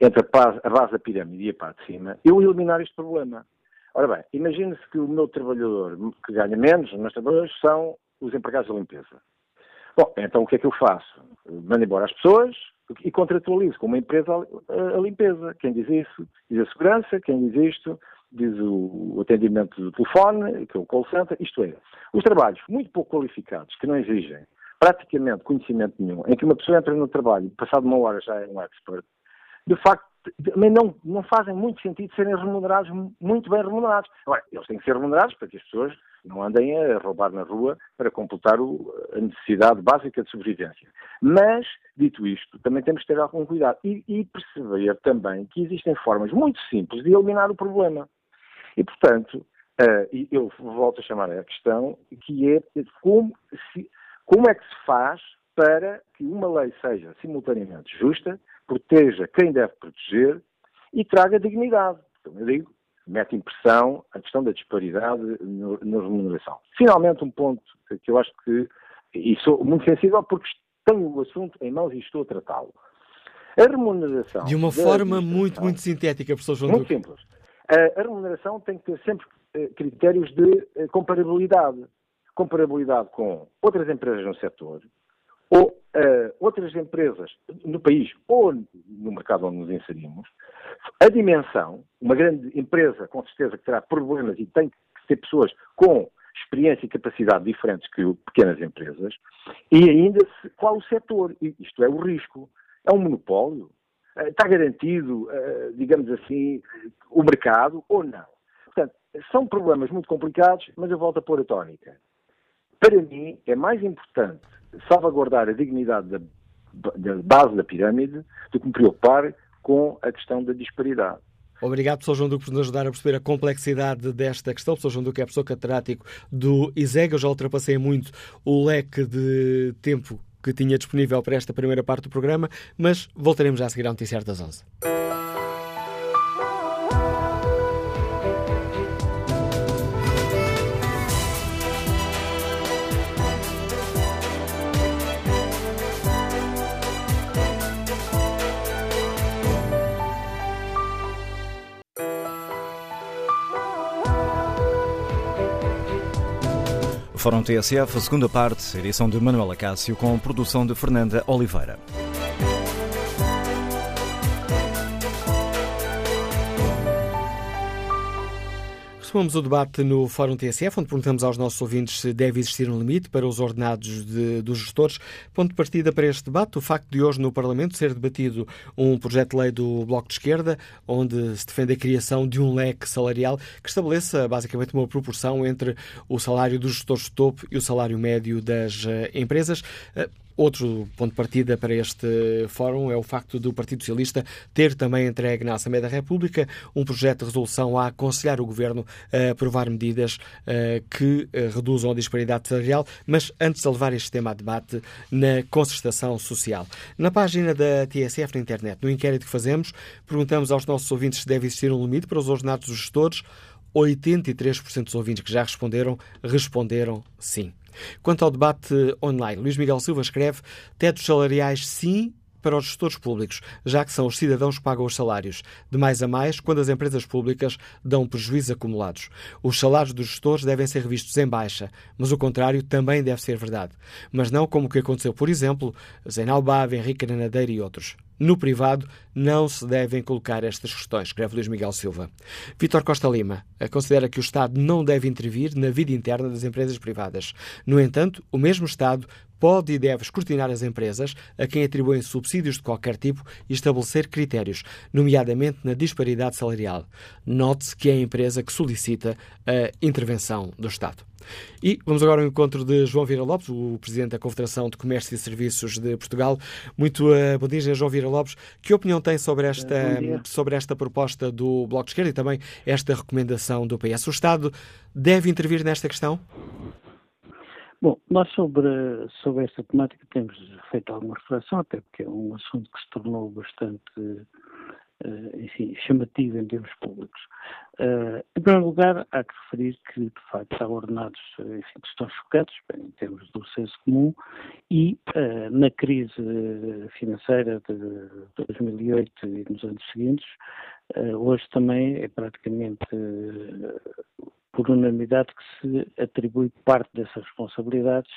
entre a base da pirâmide e a parte de cima, eu eliminar este problema. Ora bem, imagine-se que o meu trabalhador que ganha menos, os meus trabalhadores, são os empregados da limpeza. Bom, então o que é que eu faço? Mando embora as pessoas, e contratualize com uma empresa a, limpeza. Quem diz isso? Diz a segurança, quem diz isto? Diz o atendimento do telefone, que é o call center, isto é, os trabalhos muito pouco qualificados, que não exigem praticamente conhecimento nenhum, em que uma pessoa entra no trabalho e passado uma hora já é um expert, de facto também não, não fazem muito sentido serem remunerados, muito bem remunerados. Agora, eles têm que ser remunerados para que as pessoas não andem a roubar na rua para completar o, a necessidade básica de sobrevivência. Mas, dito isto, também temos que ter algum cuidado e, e perceber também que existem formas muito simples de eliminar o problema. E, portanto, uh, eu volto a chamar a questão que é como, se, como é que se faz para que uma lei seja simultaneamente justa, proteja quem deve proteger e traga dignidade. Então, eu digo, mete impressão a questão da disparidade na remuneração. Finalmente, um ponto que eu acho que, e sou muito sensível porque tenho o assunto em mãos e estou a tratá-lo. A remuneração. De uma forma muito, muito sintética, professor João Muito simples. A, a, remuneração tem que ter sempre eh, critérios de eh, comparabilidade. Comparabilidade com outras empresas no setor, ou uh, outras empresas no país ou no mercado onde nos inserimos, a dimensão, uma grande empresa com certeza que terá problemas e tem que ter pessoas com experiência e capacidade diferentes que pequenas empresas, e ainda se, qual o setor, isto é o risco. É um monopólio? Uh, está garantido, uh, digamos assim, o mercado ou não? Portanto, são problemas muito complicados, mas eu volto a pôr a tónica. Para mim, é mais importante salvaguardar a dignidade da, da base da pirâmide do que me preocupar com a questão da disparidade. Obrigado, professor João Duque, por nos ajudar a perceber a complexidade desta questão. O professor João Duque é professor catedrático do ISEG. Eu já ultrapassei muito o leque de tempo que tinha disponível para esta primeira parte do programa, mas voltaremos já a seguir ao Noticiário das 11. Fórum TSF, segunda parte, edição de Manuela Cássio, com produção de Fernanda Oliveira. Retomamos o debate no Fórum TSF, onde perguntamos aos nossos ouvintes se deve existir um limite para os ordenados de, dos gestores. Ponto de partida para este debate, o facto de hoje no Parlamento ser debatido um projeto de lei do Bloco de Esquerda, onde se defende a criação de um leque salarial que estabeleça basicamente uma proporção entre o salário dos gestores de topo e o salário médio das uh, empresas. Outro ponto de partida para este fórum é o facto do Partido Socialista ter também entregue na Assembleia da República um projeto de resolução a aconselhar o Governo a aprovar medidas uh, que uh, reduzam a disparidade salarial, mas antes de levar este tema a debate na concertação social. Na página da TSF na internet, no inquérito que fazemos, perguntamos aos nossos ouvintes se deve existir um limite para os ordenados dos gestores. 83% dos ouvintes que já responderam responderam sim. Quanto ao debate online, Luís Miguel Silva escreve: tetos salariais sim para os gestores públicos, já que são os cidadãos que pagam os salários, de mais a mais quando as empresas públicas dão prejuízos acumulados. Os salários dos gestores devem ser revistos em baixa, mas o contrário também deve ser verdade. Mas não como o que aconteceu, por exemplo, Zenal Bava, Henrique Granadeira e outros. No privado não se devem colocar estas questões, escreve Luís Miguel Silva. Vítor Costa Lima considera que o Estado não deve intervir na vida interna das empresas privadas. No entanto, o mesmo Estado pode e deve escrutinar as empresas a quem atribuem subsídios de qualquer tipo e estabelecer critérios, nomeadamente na disparidade salarial. Note-se que é a empresa que solicita a intervenção do Estado. E vamos agora ao encontro de João Vieira Lopes, o Presidente da Confederação de Comércio e Serviços de Portugal. Muito uh, bom dia, João Vieira Lopes. Que opinião tem sobre esta, sobre esta proposta do Bloco de Esquerda e também esta recomendação do PS? O Estado deve intervir nesta questão? Bom, nós sobre, sobre esta temática temos feito alguma reflexão, até porque é um assunto que se tornou bastante enfim, chamativo em termos públicos. Uh, em primeiro lugar, há que referir que, de facto, há ordenados enfim, que estão chocados em termos do senso comum e na crise financeira de 2008 e nos anos seguintes, hoje também é praticamente por unanimidade que se atribui parte dessas responsabilidades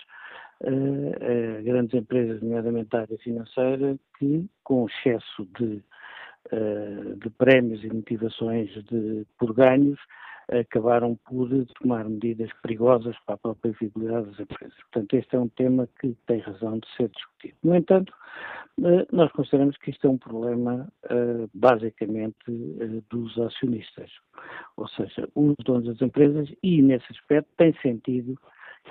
uh, grandes empresas, nomeadamente a área financeira, que com excesso de, de prémios e motivações de, por ganhos, acabaram por tomar medidas perigosas para a própria viabilidade das empresas. Portanto, este é um tema que tem razão de ser discutido. No entanto, eh, nós consideramos que isto é um problema eh, basicamente eh, dos acionistas, ou seja, os donos das empresas, e nesse aspecto tem sentido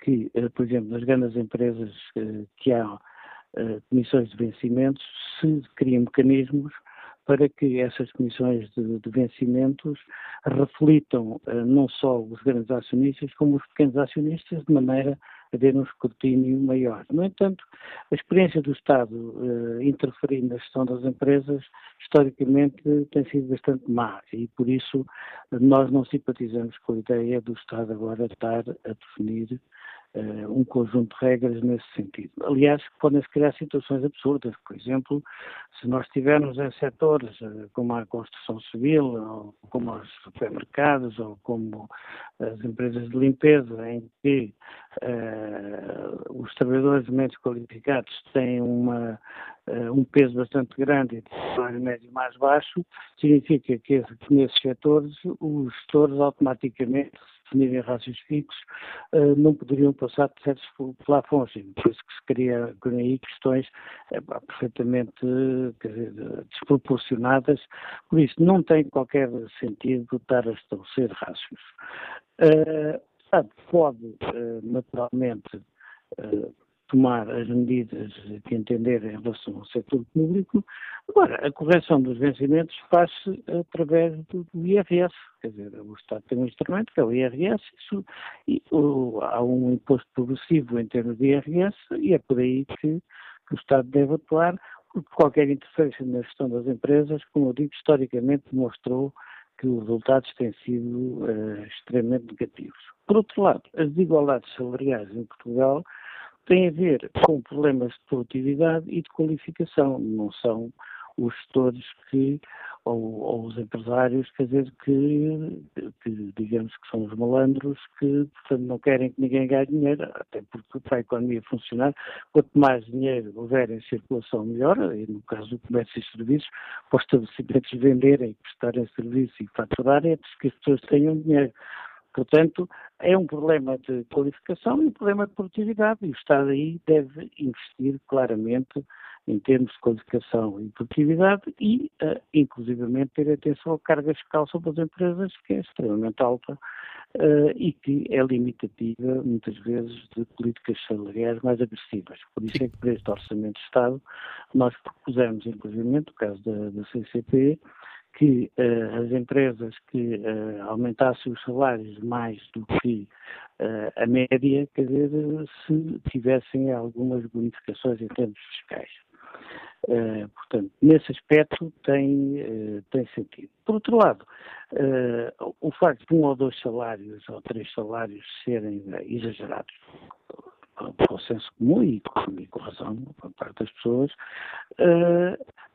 que, por exemplo, nas grandes empresas que há comissões de vencimentos, se criem mecanismos para que essas comissões de, de vencimentos reflitam uh, não só os grandes acionistas, como os pequenos acionistas, de maneira a ter um escrutínio maior. No entanto, a experiência do Estado uh, interferir na gestão das empresas, historicamente, tem sido bastante má e, por isso, nós não simpatizamos com a ideia do Estado agora estar a definir um conjunto de regras nesse sentido. Aliás, podem-se criar situações absurdas. Por exemplo, se nós tivermos em setores uh, como a construção civil, ou como os supermercados, ou como as empresas de limpeza, em que uh, os trabalhadores menos qualificados têm uma, um peso bastante grande e de salário médio mais baixo, significa que, que nesses setores os gestores automaticamente definirem rácios fixos, uh, não poderiam passar de certos plafons. Por isso que se cria aí questões é, perfeitamente dizer, desproporcionadas. Por isso, não tem qualquer sentido estar a estabelecer rácios. Uh, pode, naturalmente, tomar as medidas que entender em relação ao setor público. Agora, a correção dos vencimentos faz-se através do, do, IRS, quer dizer, o Estado tem um instrumento que é o IRS, isso, e, há um imposto progressivo em termos de IRS e é por aí que, que o Estado deve atuar, porque qualquer interferência na gestão das empresas, como eu digo, historicamente demonstrou que os resultados têm sido uh, extremamente negativos. Por outro lado, as desigualdades salariais em Portugal tem a ver com problemas de produtividade e de qualificação, não são os gestores que, ou, ou, os empresários, quer dizer, que, que, digamos que são os malandros que, portanto, não querem que ninguém ganhe dinheiro, até porque para a economia funcionar, quanto mais dinheiro houver em circulação, melhor, e no caso do comércio e serviços, para os estabelecimentos venderem, prestarem serviço e faturarem, é que as pessoas tenham dinheiro. Portanto, é um problema de qualificação e um problema de produtividade e o Estado aí deve investir claramente em termos de qualificação e produtividade e, uh, inclusivamente, ter atenção à carga fiscal sobre as empresas, que é extremamente alta uh, e que é limitativa, muitas vezes, de políticas salariais mais agressivas. Por isso é que, para este Orçamento de Estado, nós propusemos, inclusivamente, no caso da, da CCP, que uh, as empresas que uh, aumentassem os salários mais do que uh, a média, quer dizer, se tivessem algumas bonificações em termos fiscais. portanto, nesse aspecto tem, tem sentido. Por outro lado, o facto de um ou dois salários ou três salários serem exagerados para o senso comum e com razão por parte das pessoas,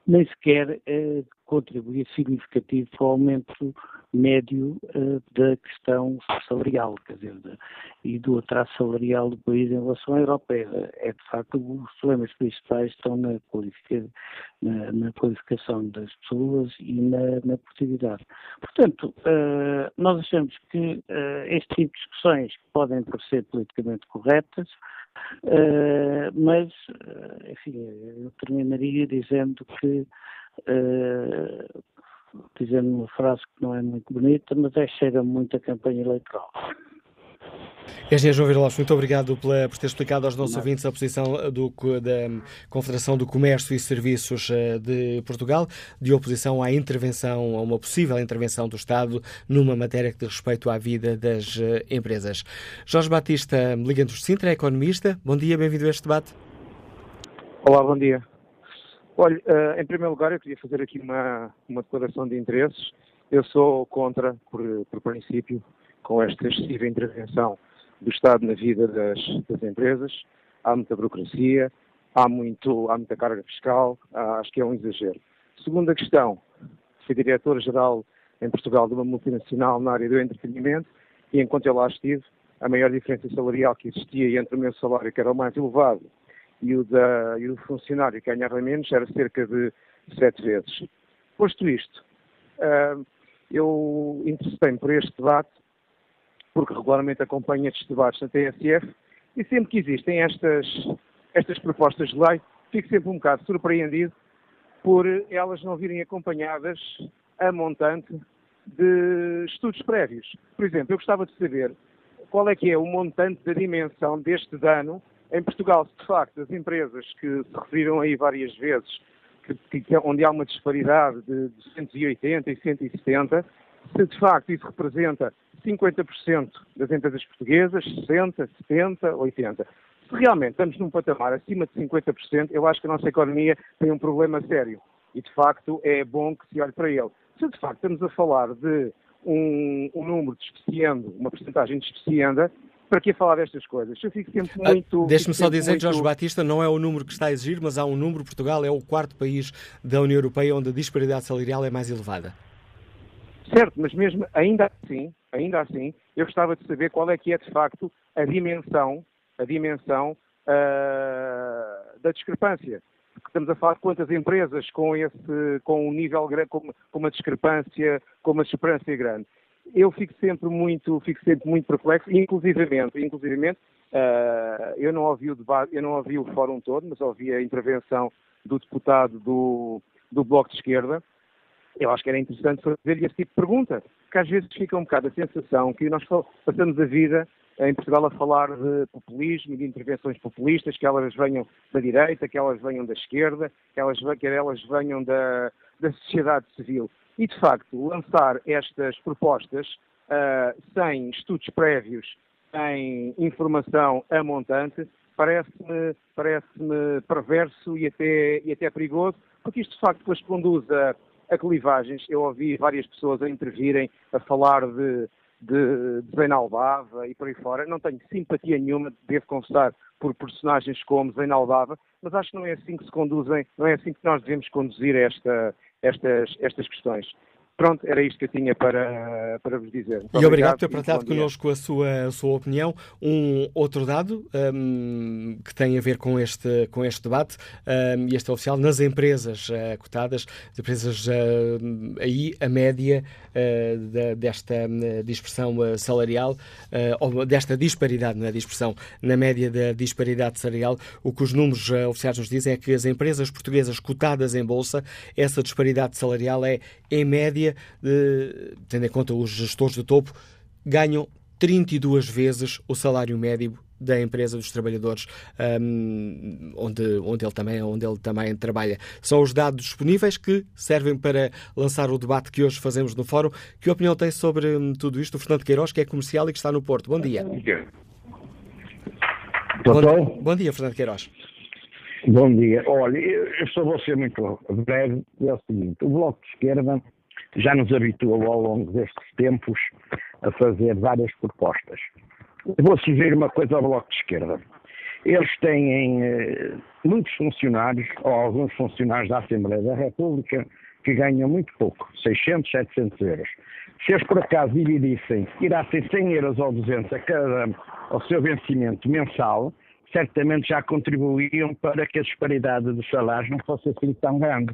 nem sequer contribuir significativo para o aumento médio eh, da questão salarial, quer dizer, de, e do atraso salarial do país em relação à europeia. É, de facto, os problemas principais estão na, qualifica, na, na qualificação das pessoas e na, na produtividade. Portanto, eh, nós achamos que eh, este tipo de discussões podem parecer politicamente corretas, Uh, mas, uh, enfim, eu terminaria dizendo que, uh, dizendo uma frase que não é muito bonita, mas é cheira muito a campanha eleitoral. Engenheiro João Vila muito obrigado pela, por ter explicado aos nossos ouvintes a posição do, da Confederação do Comércio e Serviços eh, de Portugal de oposição à intervenção, a uma possível intervenção do Estado numa matéria que diz respeito à vida das eh, empresas. Jorge Batista, Ligantes de Sintra, é economista. Bom dia, bem-vindo a este debate. Olá, bom dia. Olha, eh, em primeiro lugar, eu queria fazer aqui uma, uma declaração de interesses. Eu sou contra, por, por princípio, com esta excessiva intervenção do Estado na vida das, das empresas. Há muita burocracia, há, muito, há muita carga fiscal, acho que é um exagero. Segunda questão, fui diretor-geral em Portugal de uma multinacional na área do entretenimento e enquanto eu lá estive, a maior diferença salarial que existia entre o meu salário, que era o mais elevado, e o, da, e o funcionário que ganhava menos, era cerca de sete vezes. Posto isto, uh, eu interessei-me por este debate, porque regularmente acompanho estes debates na TSF, e sempre que existem estas, estas propostas de lei, fico sempre um bocado surpreendido por elas não virem acompanhadas a montante de estudos prévios. Por exemplo, eu gostava de saber qual é que é o montante da dimensão deste dano em Portugal, de facto as empresas que se referiram aí várias vezes, que, que, onde há uma disparidade de 280 e 170, se de facto isso representa 50% das empresas portuguesas, 60, 70, 80. Se realmente estamos num patamar acima de 50%, eu acho que a nossa economia tem um problema sério. E de facto é bom que se olhe para ele. Se de facto estamos a falar de um, um número de especiando, uma porcentagem de para que falar destas coisas? Eu fico sempre ah, muito. Ah, Deixe-me só dizer, muito... Jorge Batista, não é o número que está a exigir, mas há um número. Portugal é o quarto país da União Europeia onde a disparidade salarial é mais elevada. Certo, mas mesmo ainda assim, ainda assim, eu gostava de saber qual é que é de facto a dimensão, a dimensão uh, da discrepância. Porque estamos a falar de quantas empresas com esse, com um nível grande, com, com uma discrepância, com uma discrepância grande. Eu fico sempre muito, fico sempre muito perplexo, inclusivamente, inclusivamente uh, eu não ouvi o debate, eu não ouvi o fórum todo, mas ouvi a intervenção do deputado do, do Bloco de Esquerda, eu acho que era interessante fazer-lhe esse tipo de pergunta, porque às vezes fica um bocado a sensação que nós passamos a vida em Portugal a falar de populismo de intervenções populistas, que elas venham da direita, que elas venham da esquerda, que elas, que elas venham da, da sociedade civil. E, de facto, lançar estas propostas uh, sem estudos prévios, sem informação a montante, parece-me parece perverso e até, e até perigoso, porque isto, de facto, depois conduz a a clivagens. Eu ouvi várias pessoas a intervirem, a falar de, de, de Zainaldava e por aí fora. Não tenho simpatia nenhuma, devo confessar, por personagens como Zainaldava, mas acho que não é assim que se conduzem, não é assim que nós devemos conduzir esta, estas, estas questões. Pronto, era isto que eu tinha para, para vos dizer. Muito e obrigado por ter partilhado connosco a sua, a sua opinião. Um outro dado um, que tem a ver com este, com este debate, um, e este é oficial, nas empresas uh, cotadas, as empresas uh, aí, a média uh, da, desta dispersão salarial, ou desta disparidade na dispersão, na média da disparidade salarial, o que os números oficiais nos dizem é que as empresas portuguesas cotadas em bolsa, essa disparidade salarial é, em média, média, tendo em conta os gestores do topo, ganham 32 vezes o salário médio da empresa dos trabalhadores um, onde, onde, ele também, onde ele também trabalha. São os dados disponíveis que servem para lançar o debate que hoje fazemos no fórum. Que opinião tem sobre hum, tudo isto o Fernando Queiroz, que é comercial e que está no Porto? Bom dia. Bom, bom dia, Fernando Queiroz. Bom dia. Olha, eu só vou ser muito breve. É o seguinte, o Bloco de Esquerda já nos habituou ao longo destes tempos a fazer várias propostas. Vou sugerir uma coisa ao Bloco de Esquerda. Eles têm eh, muitos funcionários, ou alguns funcionários da Assembleia da República, que ganham muito pouco, 600, 700 euros. Se eles por acaso dividissem, tirassem 100 euros ou 200 a cada, ao seu vencimento mensal, certamente já contribuíam para que a disparidade de salários não fosse assim tão grande.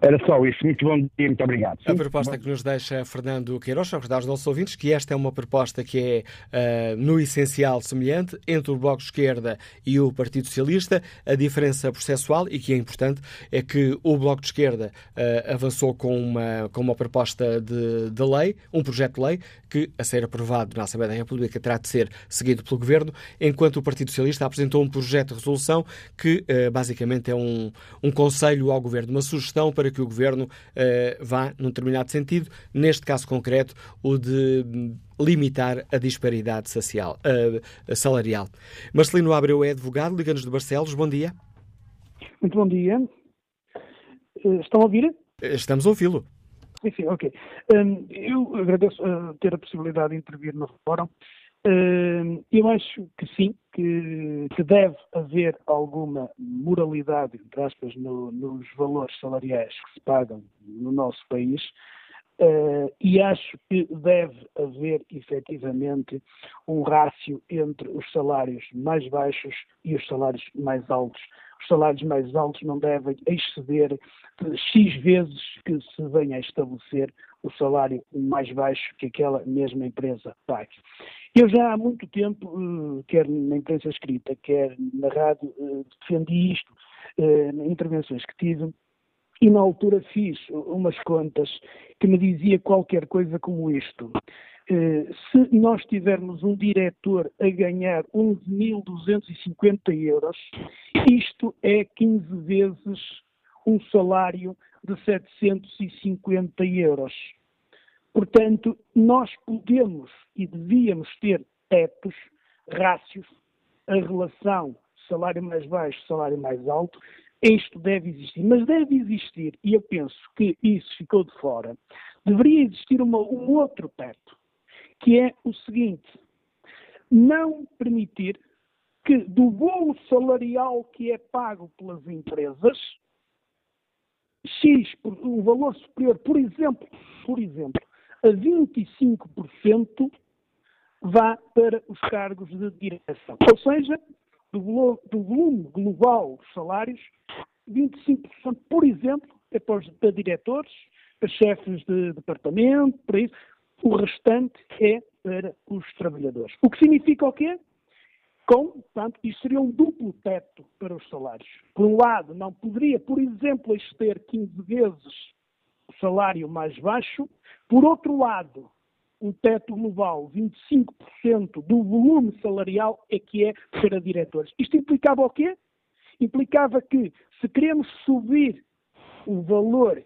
Era só isso. Muito bom dia, muito obrigado. A proposta que nos deixa Fernando Queiroz, a recordar aos nossos ouvintes que esta é uma proposta que é, uh, no essencial, semelhante entre o Bloco de Esquerda e o Partido Socialista. A diferença processual, e que é importante, é que o Bloco de Esquerda uh, avançou com uma, com uma proposta de, de lei, um projeto de lei, que, a ser aprovado na Assembleia da República, terá de ser seguido pelo Governo, enquanto o Partido Socialista apresentou um projeto de resolução que, uh, basicamente, é um, um conselho ao Governo, uma sugestão para que o Governo uh, vá num determinado sentido, neste caso concreto, o de limitar a disparidade social, uh, salarial. Marcelino Abreu é advogado, liga-nos de Barcelos. Bom dia. Muito bom dia. Eh, estão a ouvir? Estamos a ouvi-lo. Sim, sim, ok. Um, eu agradeço uh, ter a possibilidade de intervir no fórum. Eu acho que sim, que, que, deve haver alguma moralidade, entre aspas, no, nos valores salariais que se pagam no nosso país. Uh, e acho que deve haver efetivamente um rácio entre os salários mais baixos e os salários mais altos. Os salários mais altos não devem exceder X vezes que se venha a estabelecer o salário mais baixo que aquela mesma empresa pague. Eu já há muito tempo, uh, quer na imprensa escrita, quer na rádio, uh, defendi isto, em intervenções que tive, e na altura fiz umas contas que me dizia qualquer coisa como isto. Eh, se nós tivermos um diretor a ganhar 11.250 euros, isto é 15 vezes um salário de 750 euros. Portanto, nós podemos e devíamos ter tetos, rácios, a relação salário mais baixo, salário mais alto, isto deve existir, mas deve existir, e eu penso que isso ficou de fora, deveria existir uma, um outro teto, que é o seguinte: não permitir que do bolo salarial que é pago pelas empresas, X, um valor superior, por exemplo, por exemplo, a 25% vá para os cargos de direção. Ou seja, do, volume global dos salários, 25%, por exemplo, é para, para diretores, para chefes de departamento, para isso. O restante é para os trabalhadores. O que significa o quê? Com, portanto, isto seria um duplo teto para os salários. Por um lado, não poderia, por exemplo, exceder 15 vezes salário mais baixo. Por outro lado, um teto global, 25% do volume salarial é que é para diretores. Isto implicava o quê? Implicava que se queremos subir o valor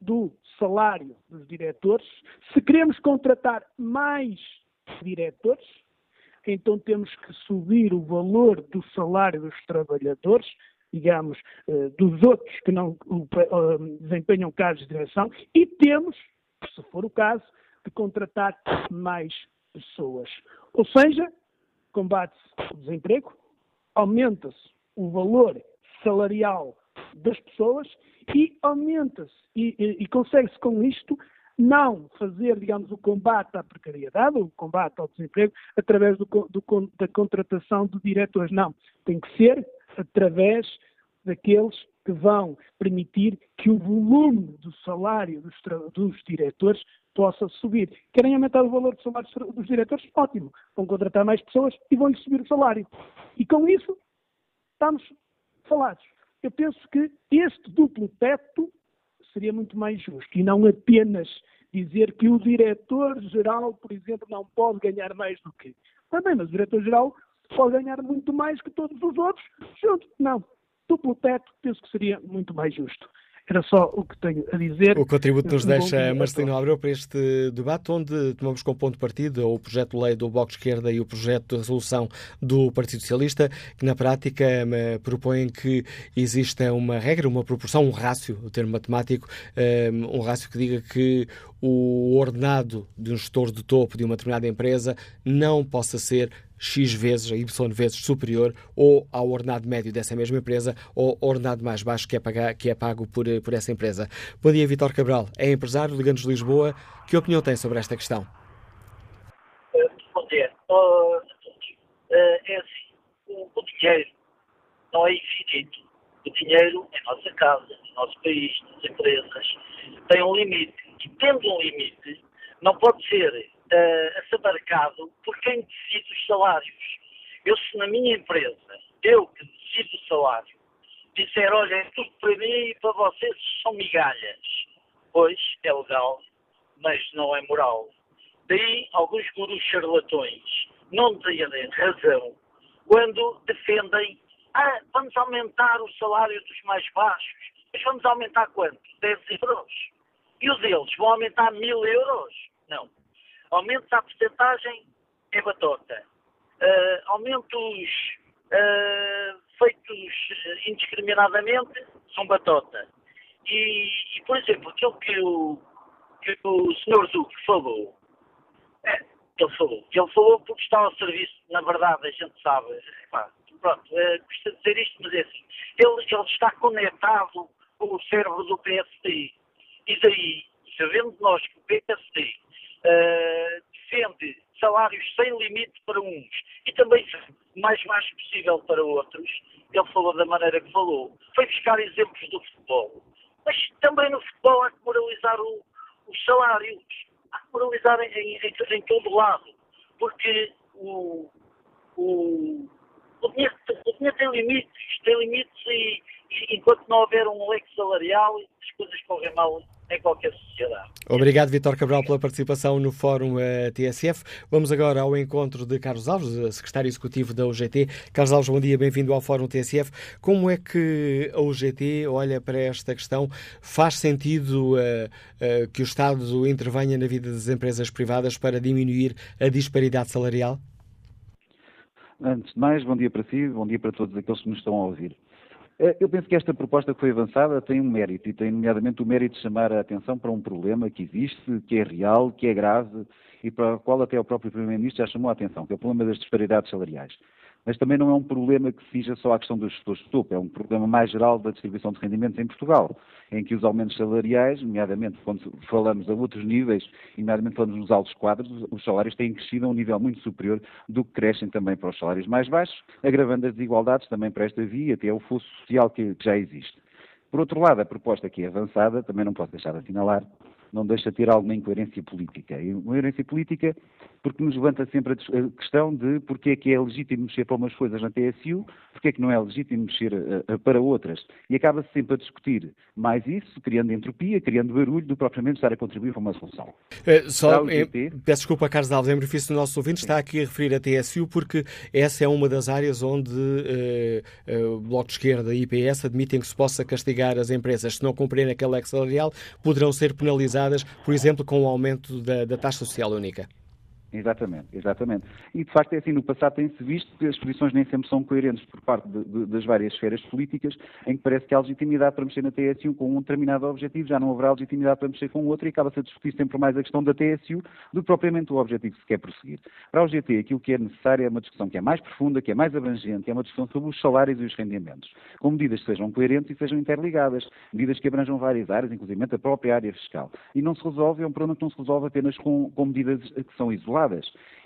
do salário dos diretores, se queremos contratar mais diretores, então temos que subir o valor do salário dos trabalhadores, digamos, eh, dos outros que não eh, desempenham cargos de direção, e temos, se for o caso, de contratar mais pessoas. Ou seja, combate-se o desemprego, aumenta-se o valor salarial das pessoas e aumenta-se e, e, e consegue-se com isto não fazer, digamos, o combate à precariedade, o combate ao desemprego, através do, do, da contratação de diretores. Não. Tem que ser através daqueles que vão permitir que o volume do salário dos, dos diretores possa subir. Querem aumentar o valor do salário dos diretores? Ótimo. Vão contratar mais pessoas e vão-lhes subir o salário. E com isso, estamos falados. Eu penso que este duplo teto seria muito mais justo e não apenas dizer que o diretor-geral, por exemplo, não pode ganhar mais do que. Também, mas o diretor-geral pode ganhar muito mais que todos os outros juntos. Não. Duplo teto penso que seria muito mais justo. Era só o que tenho a dizer. O contributo nos deixa Marcelino Abreu para este debate, onde tomamos como ponto de partida o projeto de lei do Bloco de Esquerda e o projeto de resolução do Partido Socialista, que na prática propõem que exista uma regra, uma proporção, um rácio, o termo matemático, um rácio que diga que o ordenado de um gestor de topo de uma determinada empresa não possa ser X vezes, a Y vezes superior ou ao ordenado médio dessa mesma empresa ou ordenado mais baixo que é, pagar, que é pago por, por essa empresa. Bom dia, Vitor Cabral. É empresário, Liganos de Lisboa. Que opinião tem sobre esta questão? Uh, bom dia. Uh, uh, é assim, o, o, dinheiro não é infinito. O dinheiro é nossa casa, é nosso país, as empresas, tem um limite. E tendo um limite, não pode ser uh, marcado por quem decide os salários. Eu, se na minha empresa, eu que decido o salário, disser, olha, é tudo para mim e para vocês são migalhas, pois é legal, mas não é moral. Daí alguns gurus charlatões não têm razão quando defendem, ah, vamos aumentar o salário dos mais baixos, mas vamos aumentar quanto? 10 euros. E os deles vão aumentar mil euros? Não. Aumentos à porcentagem é batota. Uh, aumentos uh, feitos indiscriminadamente são batota. E, e, por exemplo, aquilo que o, que o Sr. Zuc falou, é, ele falou, ele falou porque está ao serviço, na verdade, a gente sabe, pá, pronto, é, custa dizer isto, mas é assim, ele, ele está conectado com o cérebro do PSD. E daí sabendo nós que o PSD uh, defende salários sem limite para uns e também mais baixo possível para outros, ele falou da maneira que falou. Foi buscar exemplos do futebol. Mas também no futebol há que moralizar o, os salários. Há que moralizar em, em, em todo lado. Porque o, o, o, dinheiro, o dinheiro tem limites, tem limites e, e enquanto não houver um leque salarial, as coisas correm mal em qualquer sociedade. Obrigado, Vitor Cabral, pela participação no Fórum eh, TSF. Vamos agora ao encontro de Carlos Alves, eh, secretário executivo da UGT. Carlos Alves, bom dia, bem-vindo ao Fórum TSF. Como é que a UGT olha para esta questão? Faz sentido uh, uh, que o Estado intervenha na vida das empresas privadas para diminuir a disparidade salarial? Antes de mais, bom dia para si, bom dia para todos aqueles que nos estão a ouvir. Eh, eu penso que esta proposta que foi avançada tem um mérito, e tem nomeadamente o mérito de chamar a atenção para um problema que existe, que é real, que é grave, e para o qual até o próprio Primeiro-Ministro já chamou a atenção, que é o problema das disparidades salariais mas também não é um problema que seja só a questão dos gestores de topo, é um problema mais geral da distribuição de rendimentos em Portugal, em que os aumentos salariais, nomeadamente quando falamos a outros níveis, nomeadamente falamos nos altos quadros, os salários têm crescido a um nível muito superior do que crescem também para os salários mais baixos, agravando as desigualdades também para esta via, até o fosso social que, que já existe. Por outro lado, a proposta que é avançada, também não posso deixar de assinalar, não deixa de ter alguma incoerência política. E incoerência política porque nos levanta sempre a questão de porque é que é legítimo mexer para umas coisas na TSU, porque é que não é legítimo mexer uh, para outras. E acaba-se sempre a discutir mais isso, criando entropia, criando barulho, do propriamente estar a contribuir para uma solução. Uh, só, GT... peço desculpa, Carlos Alves, em benefício do nosso ouvinte, está aqui a referir a TSU porque essa é uma das áreas onde uh, o Bloco de Esquerda e IPS admitem que se possa castigar as empresas se não cumprirem aquele leque salarial, poderão ser penalizadas, por exemplo, com o aumento da, da taxa social única. Exatamente, exatamente. E de facto é assim, no passado tem-se visto que as posições nem sempre são coerentes por parte de, de, das várias esferas políticas, em que parece que há legitimidade para mexer na TSU com um determinado objetivo, já não haverá legitimidade para mexer com outro e acaba-se a discutir sempre mais a questão da TSU do que propriamente o objetivo que se quer prosseguir. Para o GT, aquilo que é necessário é uma discussão que é mais profunda, que é mais abrangente, é uma discussão sobre os salários e os rendimentos, com medidas que sejam coerentes e sejam interligadas, medidas que abranjam várias áreas, inclusive a própria área fiscal. E não se resolve, é um problema que não se resolve apenas com, com medidas que são isoladas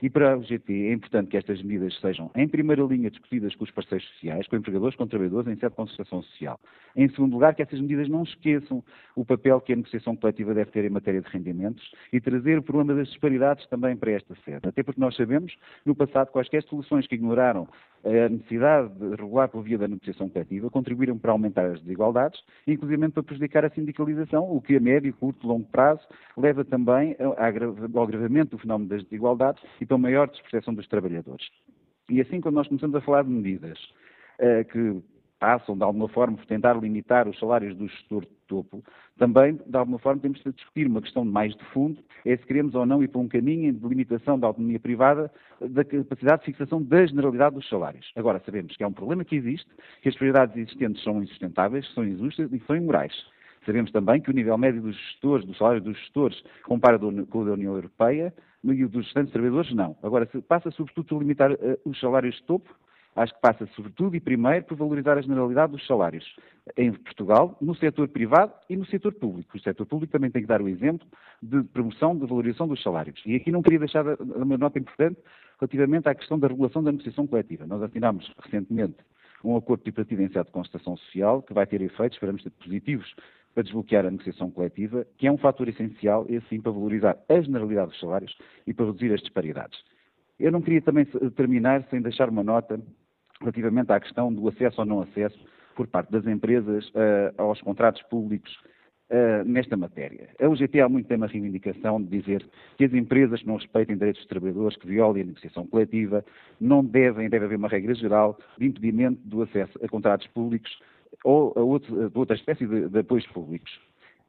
e para o GT é importante que estas medidas sejam, em primeira linha, discutidas com os parceiros sociais, com empregadores, com trabalhadores, em sede de concertação social. Em segundo lugar, que essas medidas não esqueçam o papel que a negociação coletiva deve ter em matéria de rendimentos e trazer o problema das disparidades também para esta sede. Até porque nós sabemos, no passado, quaisquer soluções que ignoraram a necessidade de regular por via da negociação coletiva contribuíram para aumentar as desigualdades, inclusive para prejudicar a sindicalização, o que a médio, curto longo prazo leva também ao agravamento do fenómeno das desigualdades e para uma maior desproteção dos trabalhadores. E assim, quando nós começamos a falar de medidas uh, que passam, de alguma forma, por tentar limitar os salários do gestor de topo, também, de alguma forma, temos de discutir uma questão mais de fundo, é se queremos ou não ir para um caminho de limitação da autonomia privada da capacidade de fixação da generalidade dos salários. Agora, sabemos que é um problema que existe, que as prioridades existentes são insustentáveis, são injustas e são imorais. Sabemos também que o nível médio dos gestores, do salário dos gestores, compara com o da União Europeia, e o dos restantes trabalhadores, não. Agora, passa sobretudo a limitar uh, os salários de topo, acho que passa sobretudo e primeiro por valorizar a generalidade dos salários em Portugal, no setor privado e no setor público. O setor público também tem que dar o exemplo de promoção, de valorização dos salários. E aqui não queria deixar uma nota importante relativamente à questão da regulação da negociação coletiva. Nós assinámos recentemente um acordo tripartido em sede de constatação social que vai ter efeitos, esperamos ter positivos, para desbloquear a negociação coletiva, que é um fator essencial, e assim, para valorizar a generalidade dos salários e para reduzir as disparidades. Eu não queria também terminar sem deixar uma nota relativamente à questão do acesso ou não acesso por parte das empresas uh, aos contratos públicos uh, nesta matéria. A UGT há muito tem uma reivindicação de dizer que as empresas que não respeitem direitos dos trabalhadores, que violem a negociação coletiva, não devem, deve haver uma regra geral de impedimento do acesso a contratos públicos ou a, outro, a outra espécie de, de apoios públicos.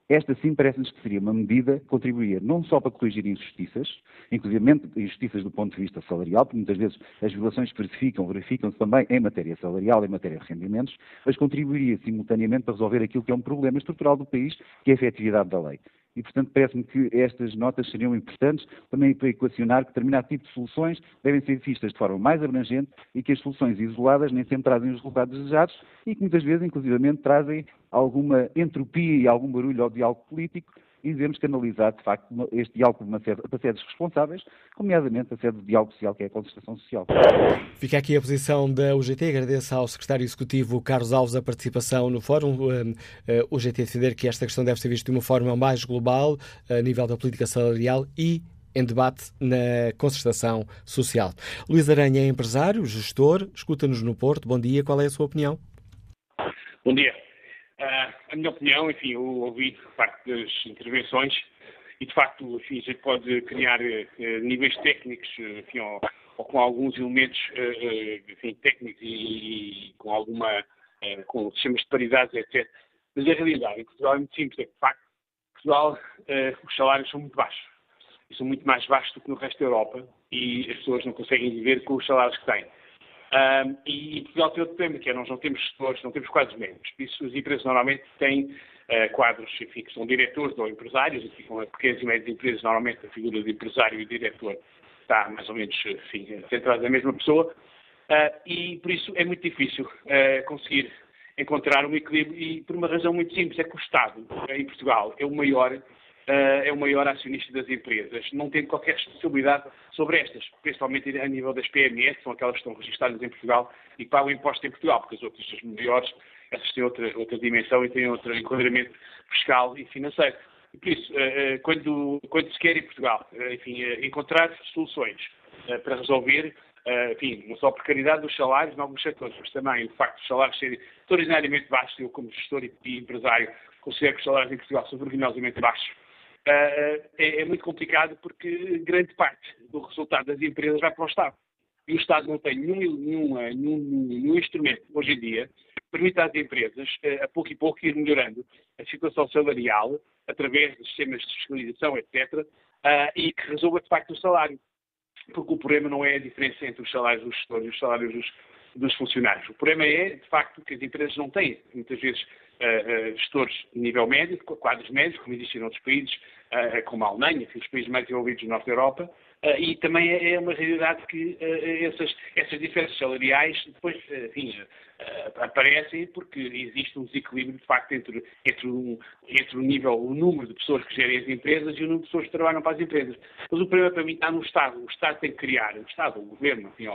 Esta sim parece-nos que seria uma medida que contribuiria não só para corrigir injustiças, inclusive injustiças do ponto de vista salarial, porque muitas vezes as violações verificam, verificam-se também em matéria salarial, em matéria de rendimentos, mas contribuiria simultaneamente para resolver aquilo que é um problema estrutural do país, que é a efetividade da lei e, portanto, parece-me que estas notas seriam importantes também para equacionar que determinado tipo de soluções devem ser vistas de forma mais abrangente e que as soluções isoladas nem sempre trazem os resultados desejados e que muitas vezes, inclusivamente, trazem alguma entropia e algum barulho ao diálogo político e devemos canalizar, de facto, este diálogo para sedes responsáveis, nomeadamente a sede do diálogo social, que é a concertação social. Fica aqui a posição da UGT. Agradeço ao secretário executivo Carlos Alves a participação no fórum. O UGT defender que esta questão deve ser vista de uma forma mais global, a nível da política salarial e em debate na concertação social. Luís Aranha é empresário, gestor, escuta-nos no Porto. Bom dia, qual é a sua opinião? Bom dia. Uh, a minha opinião, enfim, eu ouvi parte das intervenções e, de facto, enfim, a gente pode criar uh, níveis técnicos, enfim, ou, ou, com alguns elementos uh, enfim, técnicos e, e, com alguma, com sistemas de paridade, etc. Mas a realidade em Portugal é muito simples, é que, de facto, Portugal os salários são muito baixos e são muito mais baixos do que no resto da Europa e as pessoas não conseguem viver com os salários que têm. Um, e Portugal tem outro problema, que é nós não temos gestores, não temos quadros médios. Por isso, as empresas normalmente têm uh, quadros que são diretores ou empresários, e ficam pequenas e médias empresas, normalmente a figura de empresário e diretor está mais ou menos enfim, centrada na mesma pessoa, uh, e por isso é muito difícil uh, conseguir encontrar um equilíbrio, e por uma razão muito simples, é que o Estado, em Portugal, é o maior é o maior acionista das empresas, não tendo qualquer responsabilidade sobre estas, principalmente a nível das PMS, são aquelas que estão registradas em Portugal e pagam impostos em Portugal, porque as outras, as maiores, essas têm outra, outra dimensão e têm outro enquadramento fiscal e financeiro. E por isso, quando, quando se quer em Portugal, enfim, encontrar soluções para resolver enfim, não só a precariedade dos salários em alguns setores, mas também o facto dos salários serem extraordinariamente baixos. Eu, como gestor e empresário, considero que os salários em Portugal são vergonhosamente baixos. Uh, é, é, muito complicado porque grande parte do resultado das empresas vai para o Estado. E o Estado não tem nenhum, nenhum, nenhum, nenhum instrumento, hoje em dia, que permita às empresas, uh, a pouco e pouco, ir melhorando a situação salarial através de sistemas de fiscalização, etc., e que resolva, de facto, o salário. Porque o problema não é a diferença entre os salários dos gestores e os salários dos, dos funcionários. O problema é, de facto, que as empresas não têm, muitas vezes, gestores de nível médio, quadros médios, como existem em outros países, uh, como a Alemanha, que os países mais desenvolvidos do Norte da Europa, e também é, é uma realidade que essas, essas diferenças salariais depois enfim, aparecem porque existe um desequilíbrio de facto entre, entre, um, entre o nível, o número de pessoas que gerem as empresas e o número de pessoas que trabalham para as empresas. Mas o problema para mim está no Estado. O Estado tem que criar, o Estado, o Governo, enfim,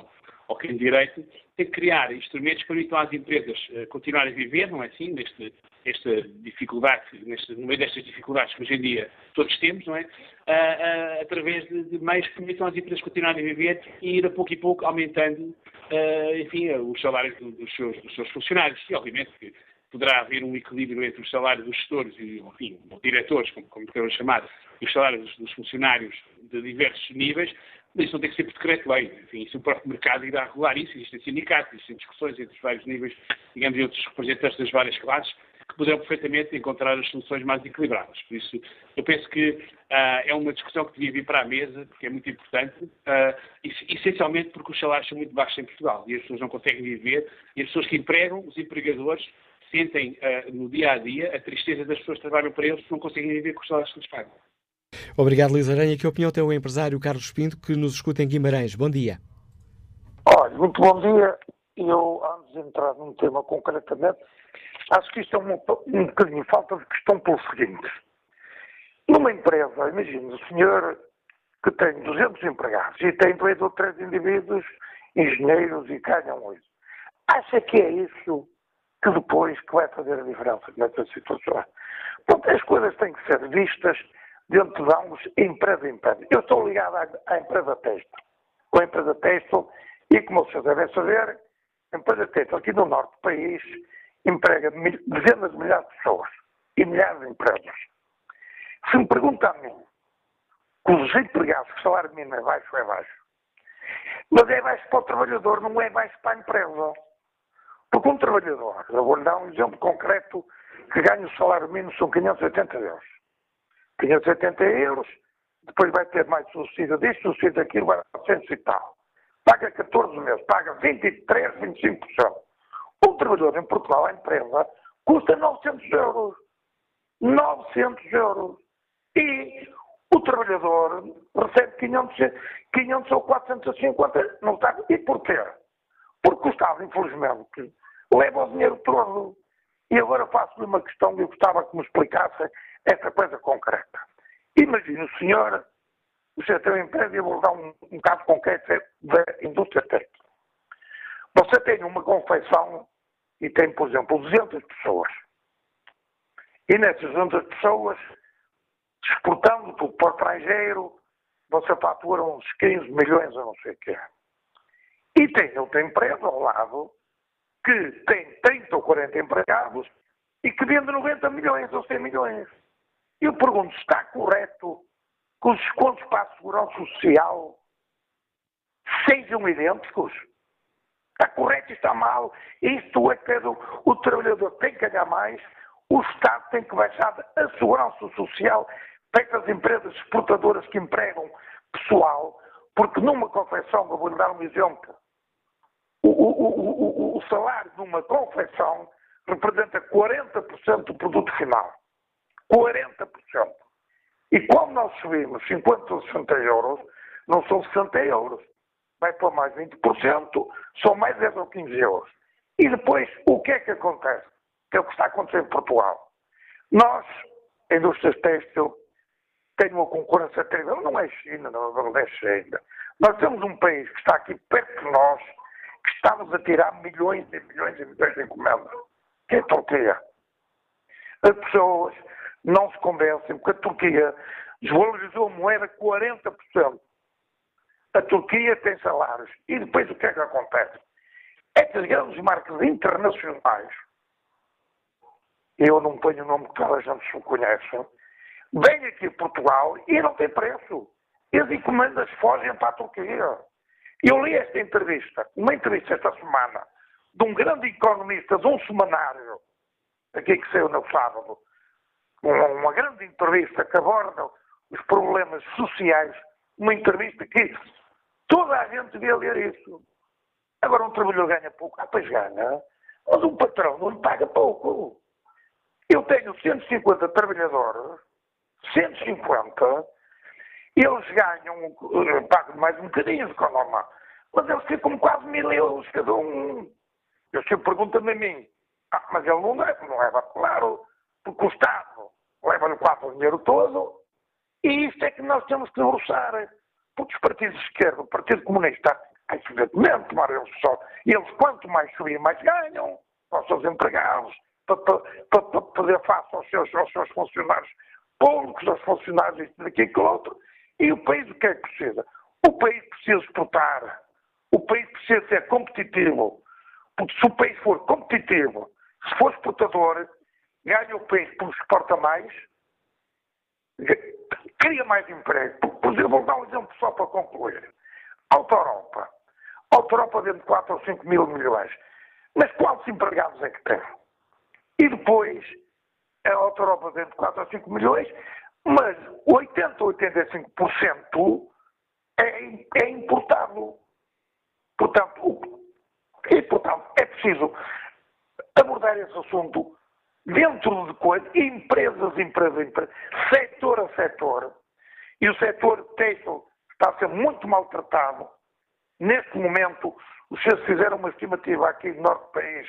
ou quem de direito, tem que criar instrumentos que permitam às empresas uh, continuarem a viver, não é assim, neste, esta dificuldade, neste, no meio destas dificuldades que hoje em dia todos temos, não é? Uh, uh, através de, de, meios que permitam às empresas continuarem a viver e ir a pouco e pouco aumentando, enfim, os salários dos seus, dos seus funcionários. E, obviamente, que poderá haver um equilíbrio entre os salários dos gestores e, enfim, diretores, como, como queiram chamar, e os salários dos funcionários de diversos níveis, mas isso não tem que ser por decreto-lei. Enfim, isso o próprio mercado irá regular isso. Existem sindicatos, existem discussões entre os vários níveis, digamos, e outros representantes das várias classes, que poderão perfeitamente encontrar as soluções mais equilibradas. Por isso, eu penso que uh, é uma discussão que devia vir para a mesa, porque é muito importante, uh, essencialmente porque os salários são muito baixos em Portugal e as pessoas não conseguem viver, e as pessoas que empregam, os empregadores, sentem uh, no dia a dia a tristeza das pessoas que trabalham para eles que não conseguem viver com os salários que lhes pagam. Obrigado, Luís Aranha. Que opinião tem o empresário Carlos Pinto, que nos escuta em Guimarães? Bom dia. Olha, muito bom dia. Eu, antes de entrar num tema concretamente, acho que isto é um, um bocadinho falta de questão pelo seguinte. Numa empresa, imagine o senhor que tem 200 empregados e tem dois ou três indivíduos, engenheiros e ganham isso. Acha que é isso que depois que vai fazer a diferença nessa situação? Portanto, as coisas têm que ser vistas dentro de ambos, empresa a empresa. Eu estou ligado à, à empresa Texto, com a empresa Texto, e como vocês devem saber, a empresa Texto aqui no norte do país emprega dezenas de milhares de pessoas e milhares de empresas. Se me perguntam a mim, com os empregados, o salário mínimo é baixo, é baixo. Mas é baixo para o trabalhador, não é baixo para a empresa. Porque um trabalhador, eu vou-lhe dar um exemplo concreto, que ganha o salário mínimo são 580 euros. 580 euros, depois vai ter mais subsídio disto, subsídio daquilo, vai a 100 e tal. Paga 14 meses, paga 23, 25%. Um trabalhador em Portugal, a empresa, custa 900 euros. 900 euros. E o trabalhador recebe 500, 500 ou 450. Não está. E porquê? Porque o Estado, infelizmente, leva o dinheiro todo. E agora faço-lhe uma questão e eu gostava que me explicasse essa coisa concreta. Imagine o senhor, o tem uma empresa, e eu vou dar um, um caso concreto da indústria técnica. Você tem uma confecção e tem, por exemplo, 200 pessoas. E nessas 200 pessoas, exportando tudo para o estrangeiro, você fatura uns 15 milhões ou não sei o quê. E tem outra empresa ao lado que tem 30 ou 40 empregados e que vende 90 milhões ou 100 milhões. Eu pergunto está correto que os descontos para a segurança social sejam idênticos. Está correto e está mal. Isto é que o trabalhador tem que ganhar mais, o Estado tem que baixar a segurança social para essas empresas exportadoras que empregam pessoal, porque numa confecção, vou-lhe dar um exemplo, o, o, o, o salário de uma confecção representa 40% do produto final. 40%. E quando nós subimos 50 ou 60 euros, não são 60 euros. Vai para mais 20%, são mais 10 ou 15 euros. E depois, o que é que acontece? Que é o que está acontecendo em Portugal. Nós, a indústria têxtil, tem uma concorrência terrível. Não é China, não, é China. Nós temos um país que está aqui perto de nós, que está-nos a tirar milhões e milhões e milhões de encomendas, que é a Turquia. As pessoas não se convencem, porque a Turquia desvalorizou a moeda 40%. A Turquia tem salários. E depois o que é que acontece? Estas grandes marcas internacionais, eu não ponho o nome que toda a gente se conhece, vêm aqui a Portugal e não tem preço. E as encomendas fogem para a Turquia. Eu li esta entrevista, uma entrevista esta semana, de um grande economista de um semanário, aqui que saiu no sábado, uma grande entrevista que aborda os problemas sociais, uma entrevista que toda a gente devia ler isso. Agora um trabalhador ganha pouco, ah, pois ganha, mas um patrão não lhe paga pouco. Eu tenho 150 trabalhadores 150, eles ganham, eh, pagam mais um bocadinho o normal. Mas eles ficam quase mil euros cada um. Eu sempre pergunto-me a mim, ah, mas ele não leva, não leva, claro, porque o Estado leva-lhe quase o dinheiro todo, e isto é que nós temos que debruçar. Porque os partidos de esquerda, o Partido Comunista, mas eles só, eles quanto mais subir, mais ganham, aos seus empregados, para, para, para fazer face aos seus, aos seus funcionários públicos, aos funcionários, isto daqui e outro. E o país o que é que precisa? O país precisa exportar. O país precisa ser competitivo. Porque se o país for competitivo, se for exportador, ganha o país porque exporta mais, cria mais emprego. Por exemplo, vou dar um exemplo só para concluir. Auto Europa. Auto Europa dentro de 4 ou 5 mil milhões. Mas quantos empregados é que tem? E depois, a Auto Europa dentro de 4 ou 5 milhões, mas 80 ou 85% é, é importado. Portanto, e, portanto, é preciso abordar esse assunto dentro de coisas, empresas, empresas, empresas, setor a setor. E o setor têxtil está a ser muito maltratado. Neste momento, os senhores fizeram uma estimativa aqui no norte do país,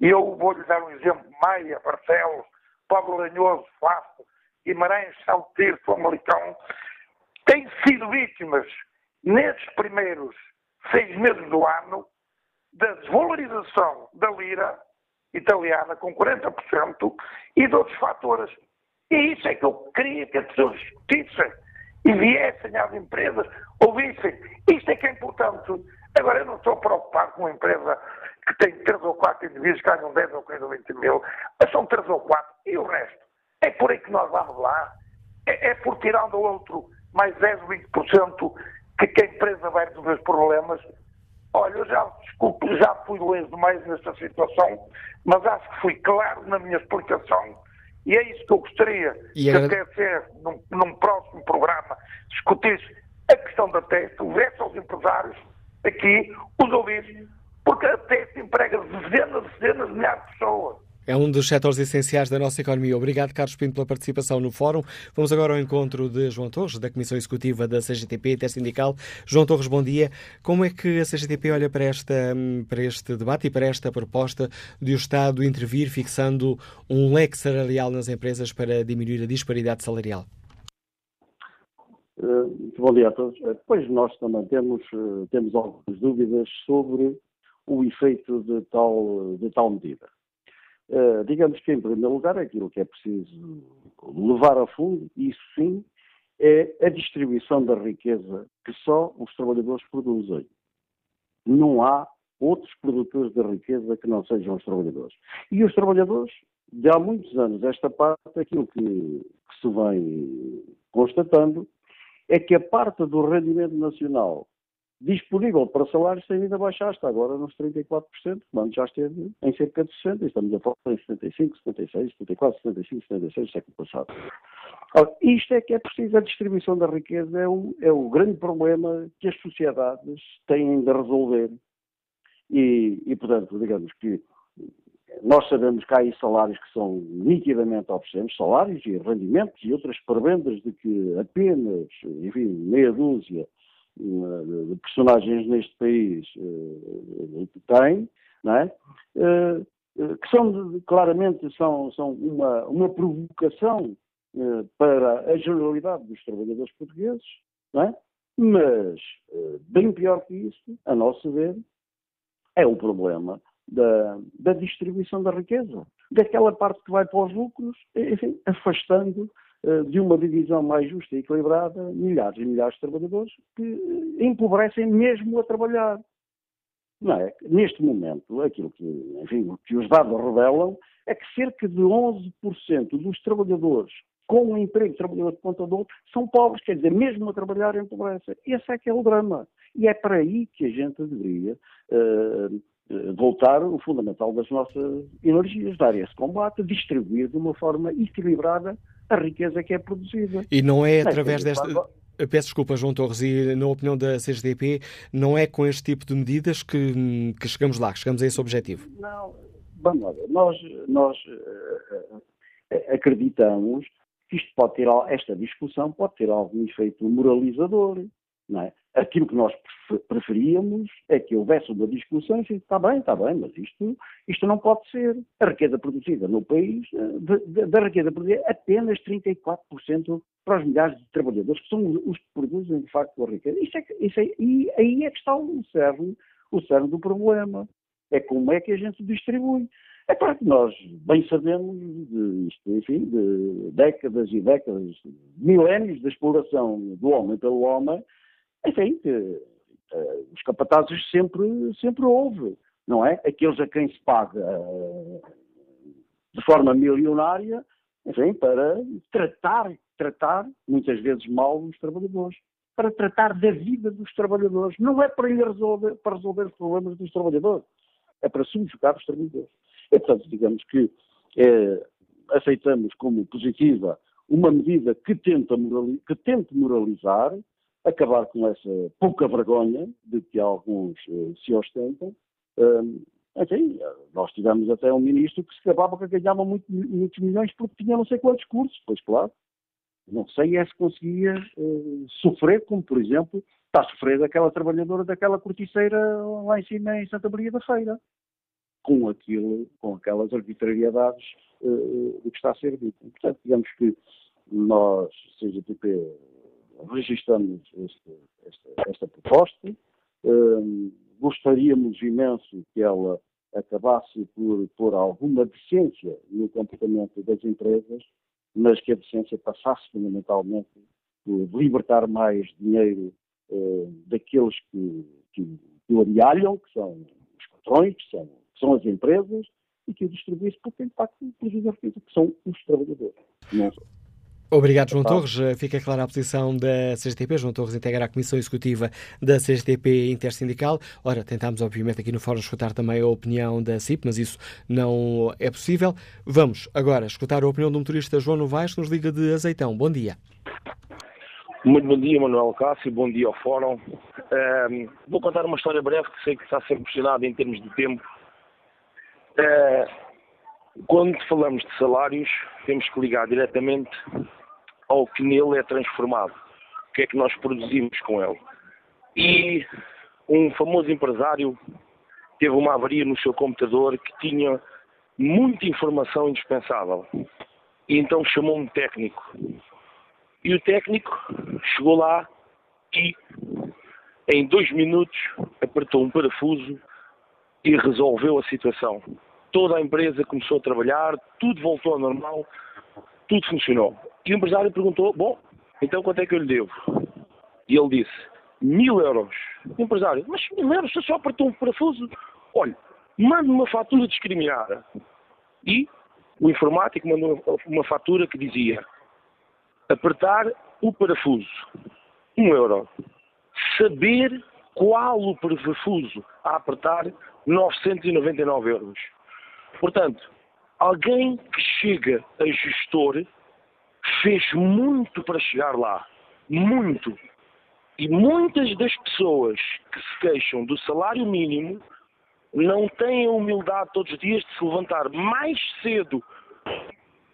e eu vou-lhe dar um exemplo, Maia, Barcelos, Pablo Lanhoso, Fácil, Guimarães, Salteiro, Famalicão, têm sido vítimas, nesses primeiros seis meses do ano, da desvalorização da lira italiana com 40% e de outros fatores. E isso é que eu queria que as pessoas discutissem e viessem às empresas, ouvissem. Isto é que é importante. Agora, eu não estou preocupado com uma empresa que tem 3 ou 4 indivíduos que ganham 10 ou 15 ou 20 mil, mas são 3 ou 4 e o resto. É por aí que nós vamos lá. É, é por tirar um do outro mais 10 ou 20% que, que a empresa vai resolver os problemas. Olha, eu já, desculpe, já fui longe demais nesta situação, mas acho que fui claro na minha explicação e é isso que eu gostaria e que até ser num, num, próximo programa discutisse a questão da teste, houvesse aos empresários aqui, os ouvintes, porque a teste emprega dezenas, dezenas de milhares de pessoas. É um dos setores essenciais da nossa economia. Obrigado, Carlos Pinto, pela participação no fórum. Vamos agora ao encontro de João Torres, da Comissão Executiva da CGTP Intersindical. João Torres, bom dia. Como é que a CGTP olha para, esta, para este debate e para esta proposta de o Estado intervir fixando um leque salarial nas empresas para diminuir a disparidade salarial? Uh, bom dia a todos. Pois nós também temos, uh, temos algumas dúvidas sobre o efeito de tal, de tal medida. Uh, digamos que, em primeiro lugar, aquilo que é preciso levar a fundo, isso sim, é a distribuição da riqueza que só os trabalhadores produzem. Não há outros produtores da riqueza que não sejam os trabalhadores. E os trabalhadores, de há muitos anos, esta parte, aquilo que, que se vem constatando, é que a parte do rendimento nacional disponível para salários tem vindo a baixar, está agora nos 34%, quando já esteve em cerca de 60%, estamos a falar em 75%, 76%, 74%, 75%, 76% do século passado. Ora, isto é que é preciso, a distribuição da riqueza é o, é o grande problema que as sociedades têm de resolver. E, e, portanto, digamos que nós sabemos que há aí salários que são nitidamente obscenos, salários e rendimentos e outras pervendas de que apenas, enfim, meia dúzia de personagens neste país uh, tem, não é? Uh, que são claramente são, são uma, uma provocação para a generalidade dos trabalhadores portugueses, não é? mas bem pior que isso, a nosso ver, é o problema da, da distribuição da riqueza, daquela parte que vai para os lucros, enfim, afastando eh, de uma divisão mais justa e equilibrada, milhares e milhares de trabalhadores que empobrecem mesmo a trabalhar. É? Neste momento, aquilo que, enfim, que os dados revelam é que cerca de 11% dos trabalhadores com um emprego de trabalhador de contador são pobres, quer dizer, mesmo a trabalhar empobrecem. Esse é que é o drama. E é para aí que a gente deveria uh, voltar o fundamental das nossas energias, dar esse combate, distribuir de uma forma equilibrada a riqueza que é produzida. E não é através desta. Peço desculpa, João Torres, e na opinião da CGDP, não é com este tipo de medidas que, que chegamos lá, que chegamos a esse objetivo? Não, vamos lá ver. Nós, nós uh, acreditamos que isto pode ter, esta discussão pode ter algum efeito moralizador. Não é? Aquilo que nós preferíamos é que houvesse uma discussão e está bem, está bem, mas isto, isto não pode ser. A riqueza produzida no país, eh, da riqueza produzida, apenas 34% para os milhares de trabalhadores, que são os que produzem de facto a riqueza. Isso é, isso é, e aí é que está o cerne, o cerne do problema. É como é que a gente distribui. É claro que nós bem sabemos de enfim, de décadas e décadas, milénios da exploração do homem pelo homem, enfim, uh, os capatazes sempre, sempre houve, não é? Aqueles a quem se paga uh, de forma milionária, enfim, para tratar, tratar, muitas vezes mal, os trabalhadores. Para tratar da vida dos trabalhadores. Não é para, resolver, para resolver os problemas dos trabalhadores. É para subjugar os trabalhadores. E, portanto, digamos que é, aceitamos como positiva uma medida que, tenta morali que tente moralizar, acabar com essa pouca vergonha de que alguns uh, se ostentam. Um, enfim, nós tivemos até um ministro que se acabava que ganhava muito, muitos milhões porque tinha não sei quantos cursos, pois claro. Não sei é se conseguia uh, sofrer, como por exemplo está a sofrer daquela trabalhadora daquela corticeira lá em cima em Santa Maria da Feira, com aquilo, com aquelas arbitrariedades uh, do que está a ser dito. Portanto, digamos que nós, CGTP, registramos este, esta, esta, proposta. Um, gostaríamos imenso que ela acabasse por pôr alguma decência no comportamento das empresas, mas que a decência passasse fundamentalmente por libertar mais dinheiro uh, daqueles que, que, que o amealham, que são os patrões, que são, que são as empresas, e que o distribuísse porque, de facto, prejudica que são os trabalhadores. Não Obrigado, João Torres. Fica clara a posição da CGTP. João Torres integra a Comissão Executiva da CGTP Intersindical. Ora, tentámos, obviamente, aqui no fórum escutar também a opinião da CIP, mas isso não é possível. Vamos agora escutar a opinião do motorista João Novaes, que nos liga de Azeitão. Bom dia. Muito bom dia, Manuel Cássio. Bom dia ao fórum. Um, vou contar uma história breve que sei que está sempre questionada em termos de tempo. Uh, quando falamos de salários, temos que ligar diretamente ao que nele é transformado. O que é que nós produzimos com ele. E um famoso empresário teve uma avaria no seu computador que tinha muita informação indispensável. E então chamou um técnico. E o técnico chegou lá e, em dois minutos, apertou um parafuso e resolveu a situação. Toda a empresa começou a trabalhar, tudo voltou ao normal, tudo funcionou. E o empresário perguntou: Bom, então quanto é que eu lhe devo? E ele disse: Mil euros. O empresário: Mas mil euros, você só apertou um parafuso? Olha, mande-me uma fatura discriminada. E o informático mandou uma fatura que dizia: Apertar o parafuso, um euro. Saber qual o parafuso a apertar, 999 euros. Portanto, alguém que chega a gestor fez muito para chegar lá. Muito. E muitas das pessoas que se queixam do salário mínimo não têm a humildade todos os dias de se levantar mais cedo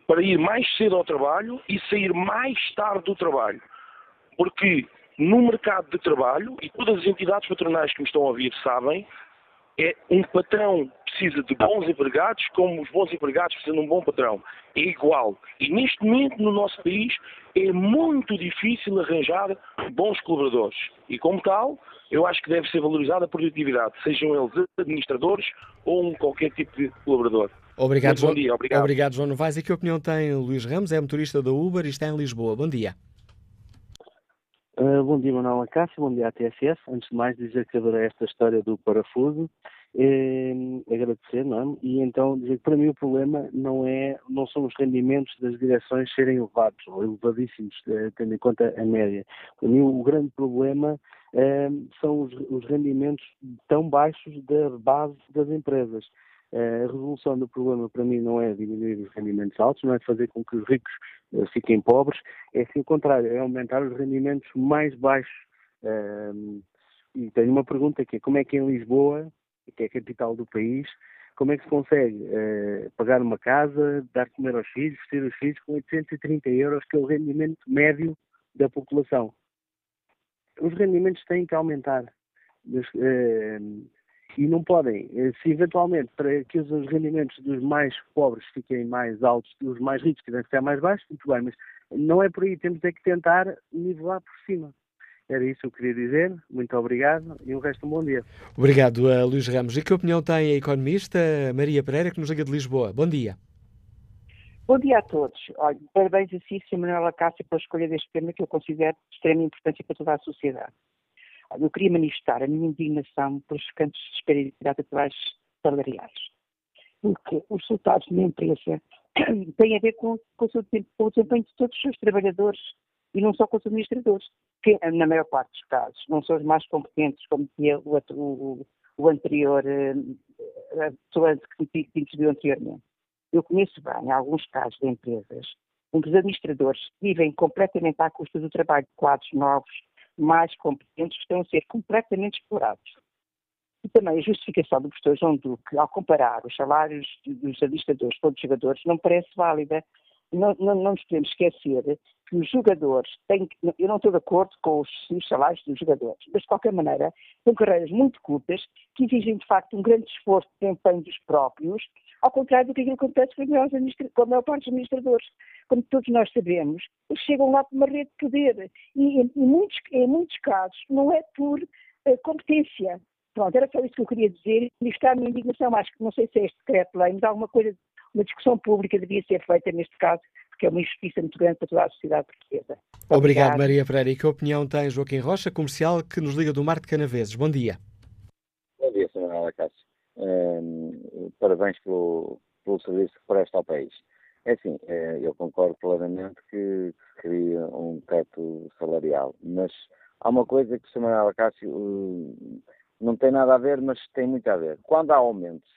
para ir mais cedo ao trabalho e sair mais tarde do trabalho. Porque no mercado de trabalho, e todas as entidades patronais que me estão a ouvir sabem, é um patrão precisa de bons empregados, como os bons empregados precisam de um bom patrão. É igual. E neste momento, no nosso país, é muito difícil arranjar bons colaboradores. E como tal, eu acho que deve ser valorizada a produtividade, sejam eles administradores ou um qualquer tipo de colaborador. Obrigado, bom João. dia, obrigado. Obrigado, João Novaes. E que opinião tem Luís Ramos? É motorista da Uber e está em Lisboa. Bom dia. Uh, bom dia, Manuel Acácio, bom dia à TSF. Antes de mais, dizer que adorei esta história do parafuso, eh, agradecer, não é? E então dizer que para mim o problema não é, não são os rendimentos das direções serem elevados ou elevadíssimos, eh, tendo em conta a média. Para mim o grande problema eh, são os, os rendimentos tão baixos da base das empresas. Eh, a resolução do problema para mim não é diminuir os rendimentos altos, não é fazer com que os ricos eh, fiquem pobres, é sim o contrário, é aumentar os rendimentos mais baixos. Eh, e tenho uma pergunta que é como é que em Lisboa, que é a capital do país, como é que se consegue eh, pagar uma casa, dar comer aos filhos, vestir os filhos com 830 euros, que é o rendimento médio da população? Os rendimentos têm que aumentar. Mas, eh, e não podem, eh, se eventualmente para que os os rendimentos dos mais pobres fiquem mais altos e os mais ricos tiverem que ficar mais baixos, muito bem, mas não é por aí, temos é que tentar nivelar por cima. Era isso que eu queria dizer, muito obrigado e o resto um bom dia. Obrigado, a Luís Ramos. E que opinião tem a economista Maria Pereira, que nos liga de Lisboa? Bom dia. Bom dia a todos. Olha, parabéns a si, Sr. Manuel Acácio, pela escolha deste tema que eu considero de extrema importância para toda a sociedade. Eu queria manifestar a minha indignação pelos cantos de disparidade atuais salariais. Porque os resultados de uma empresa têm a ver com, com, o com o desempenho de todos os seus trabalhadores e não só com os administradores, que na maior parte dos casos não são os mais competentes, como dizia o, o, o anterior, eh, a pessoa que interviu anteriormente. Eu conheço bem alguns casos de empresas em que os administradores vivem completamente à custa do trabalho de quadros novos, mais competentes, estão a ser completamente explorados. E também a justificação do professor João Duque, ao comparar os salários dos administradores com os jogadores, não parece válida. Não, não, não nos podemos esquecer que os jogadores têm eu não estou de acordo com os, os salários dos jogadores, mas de qualquer maneira são carreiras muito curtas que exigem de facto um grande esforço de empenho dos próprios, ao contrário do que acontece com, com a maior parte dos administradores. Como todos nós sabemos, eles chegam lá por uma rede de poder e em, em muitos, em muitos casos não é por eh, competência. Pronto, era só isso que eu queria dizer e está a minha indignação. Acho que não sei se é este decreto-lei, mas alguma coisa, uma discussão pública devia ser feita neste caso, porque é uma injustiça muito grande para toda a sociedade portuguesa. Obrigado, Maria Pereira. E que opinião tem Joaquim Rocha, comercial, que nos liga do Mar de Canaveses? Bom dia. Bom dia, Sr. Manuel Acácio. Ehm, parabéns pelo, pelo serviço que presta ao país. É assim, eh, eu concordo plenamente que se cria um teto salarial, mas há uma coisa que o Sr. Manuel Acácio eh, não tem nada a ver, mas tem muito a ver. Quando há aumentos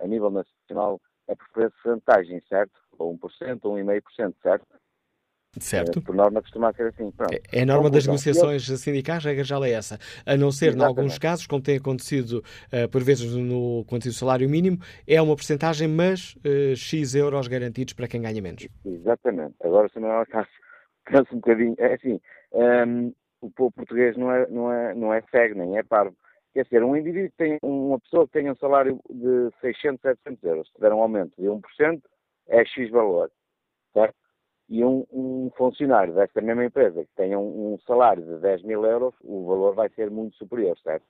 a nível nacional, é por percentagem, certo? Ou 1% ou 1,5%, certo? Certo. Eh, por norma costuma ser assim. Pronto. É a norma das negociações sindicais, a regra já é essa. A não ser, em alguns casos, como tem acontecido eh, por vezes no quanto salário mínimo, é uma porcentagem, mas eh, X euros garantidos para quem ganha menos. Exatamente. Agora, se não é o caso, cansa um bocadinho. É assim, hum, o povo português não é, não, é, não é cego, nem é parvo. Quer dizer, um indivíduo que tem, uma pessoa que tem um salário de 600, 700 euros, se tiver um aumento de 1%, é X valor, certo? E um, um funcionário desta mesma empresa que tenha um, um, salário de 10 mil euros, o valor vai ser muito superior, certo?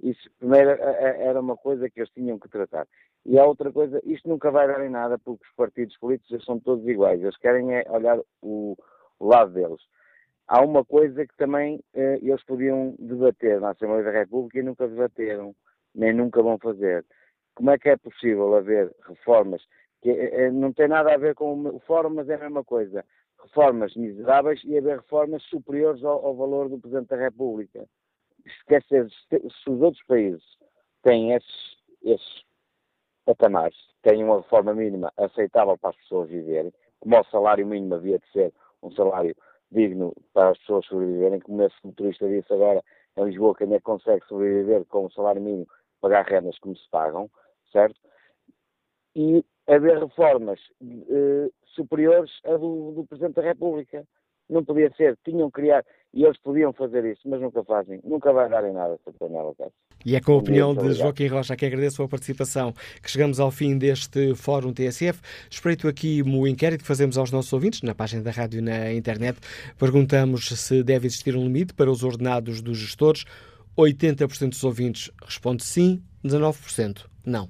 Isso, primeiro, era uma coisa que eles tinham que tratar. E a outra coisa, isto nunca vai dar em nada porque os partidos políticos são todos iguais. Eles querem é olhar o, o lado deles. Há uma coisa que também eh, eles podiam debater na Assembleia da República e nunca debateram, nem nunca vão fazer. Como é que é possível haver reformas que eh, não tem nada a ver com reformas, é a mesma coisa. Reformas miseráveis e haver reformas superiores ao, ao valor do Presidente da República. Esquecer, se os outros países têm esses, esses patamares, têm uma reforma mínima aceitável para as pessoas viverem, como o salário mínimo havia de ser um salário digno para as pessoas sobreviverem, como esse motorista disse agora em Lisboa, que ainda consegue sobreviver com o salário mínimo, pagar rendas como se pagam, certo? E haver reformas eh, superiores a do, do Presidente da República. Não podia ser, tinham que criar, e eles podiam fazer isso, mas nunca fazem. Nunca vai dar em nada, Cássio. E é com a opinião de Joaquim Rocha que agradeço a participação que chegamos ao fim deste Fórum TSF. Espreito aqui o inquérito que fazemos aos nossos ouvintes na página da rádio e na internet. Perguntamos se deve existir um limite para os ordenados dos gestores. 80% dos ouvintes responde sim, 19% não.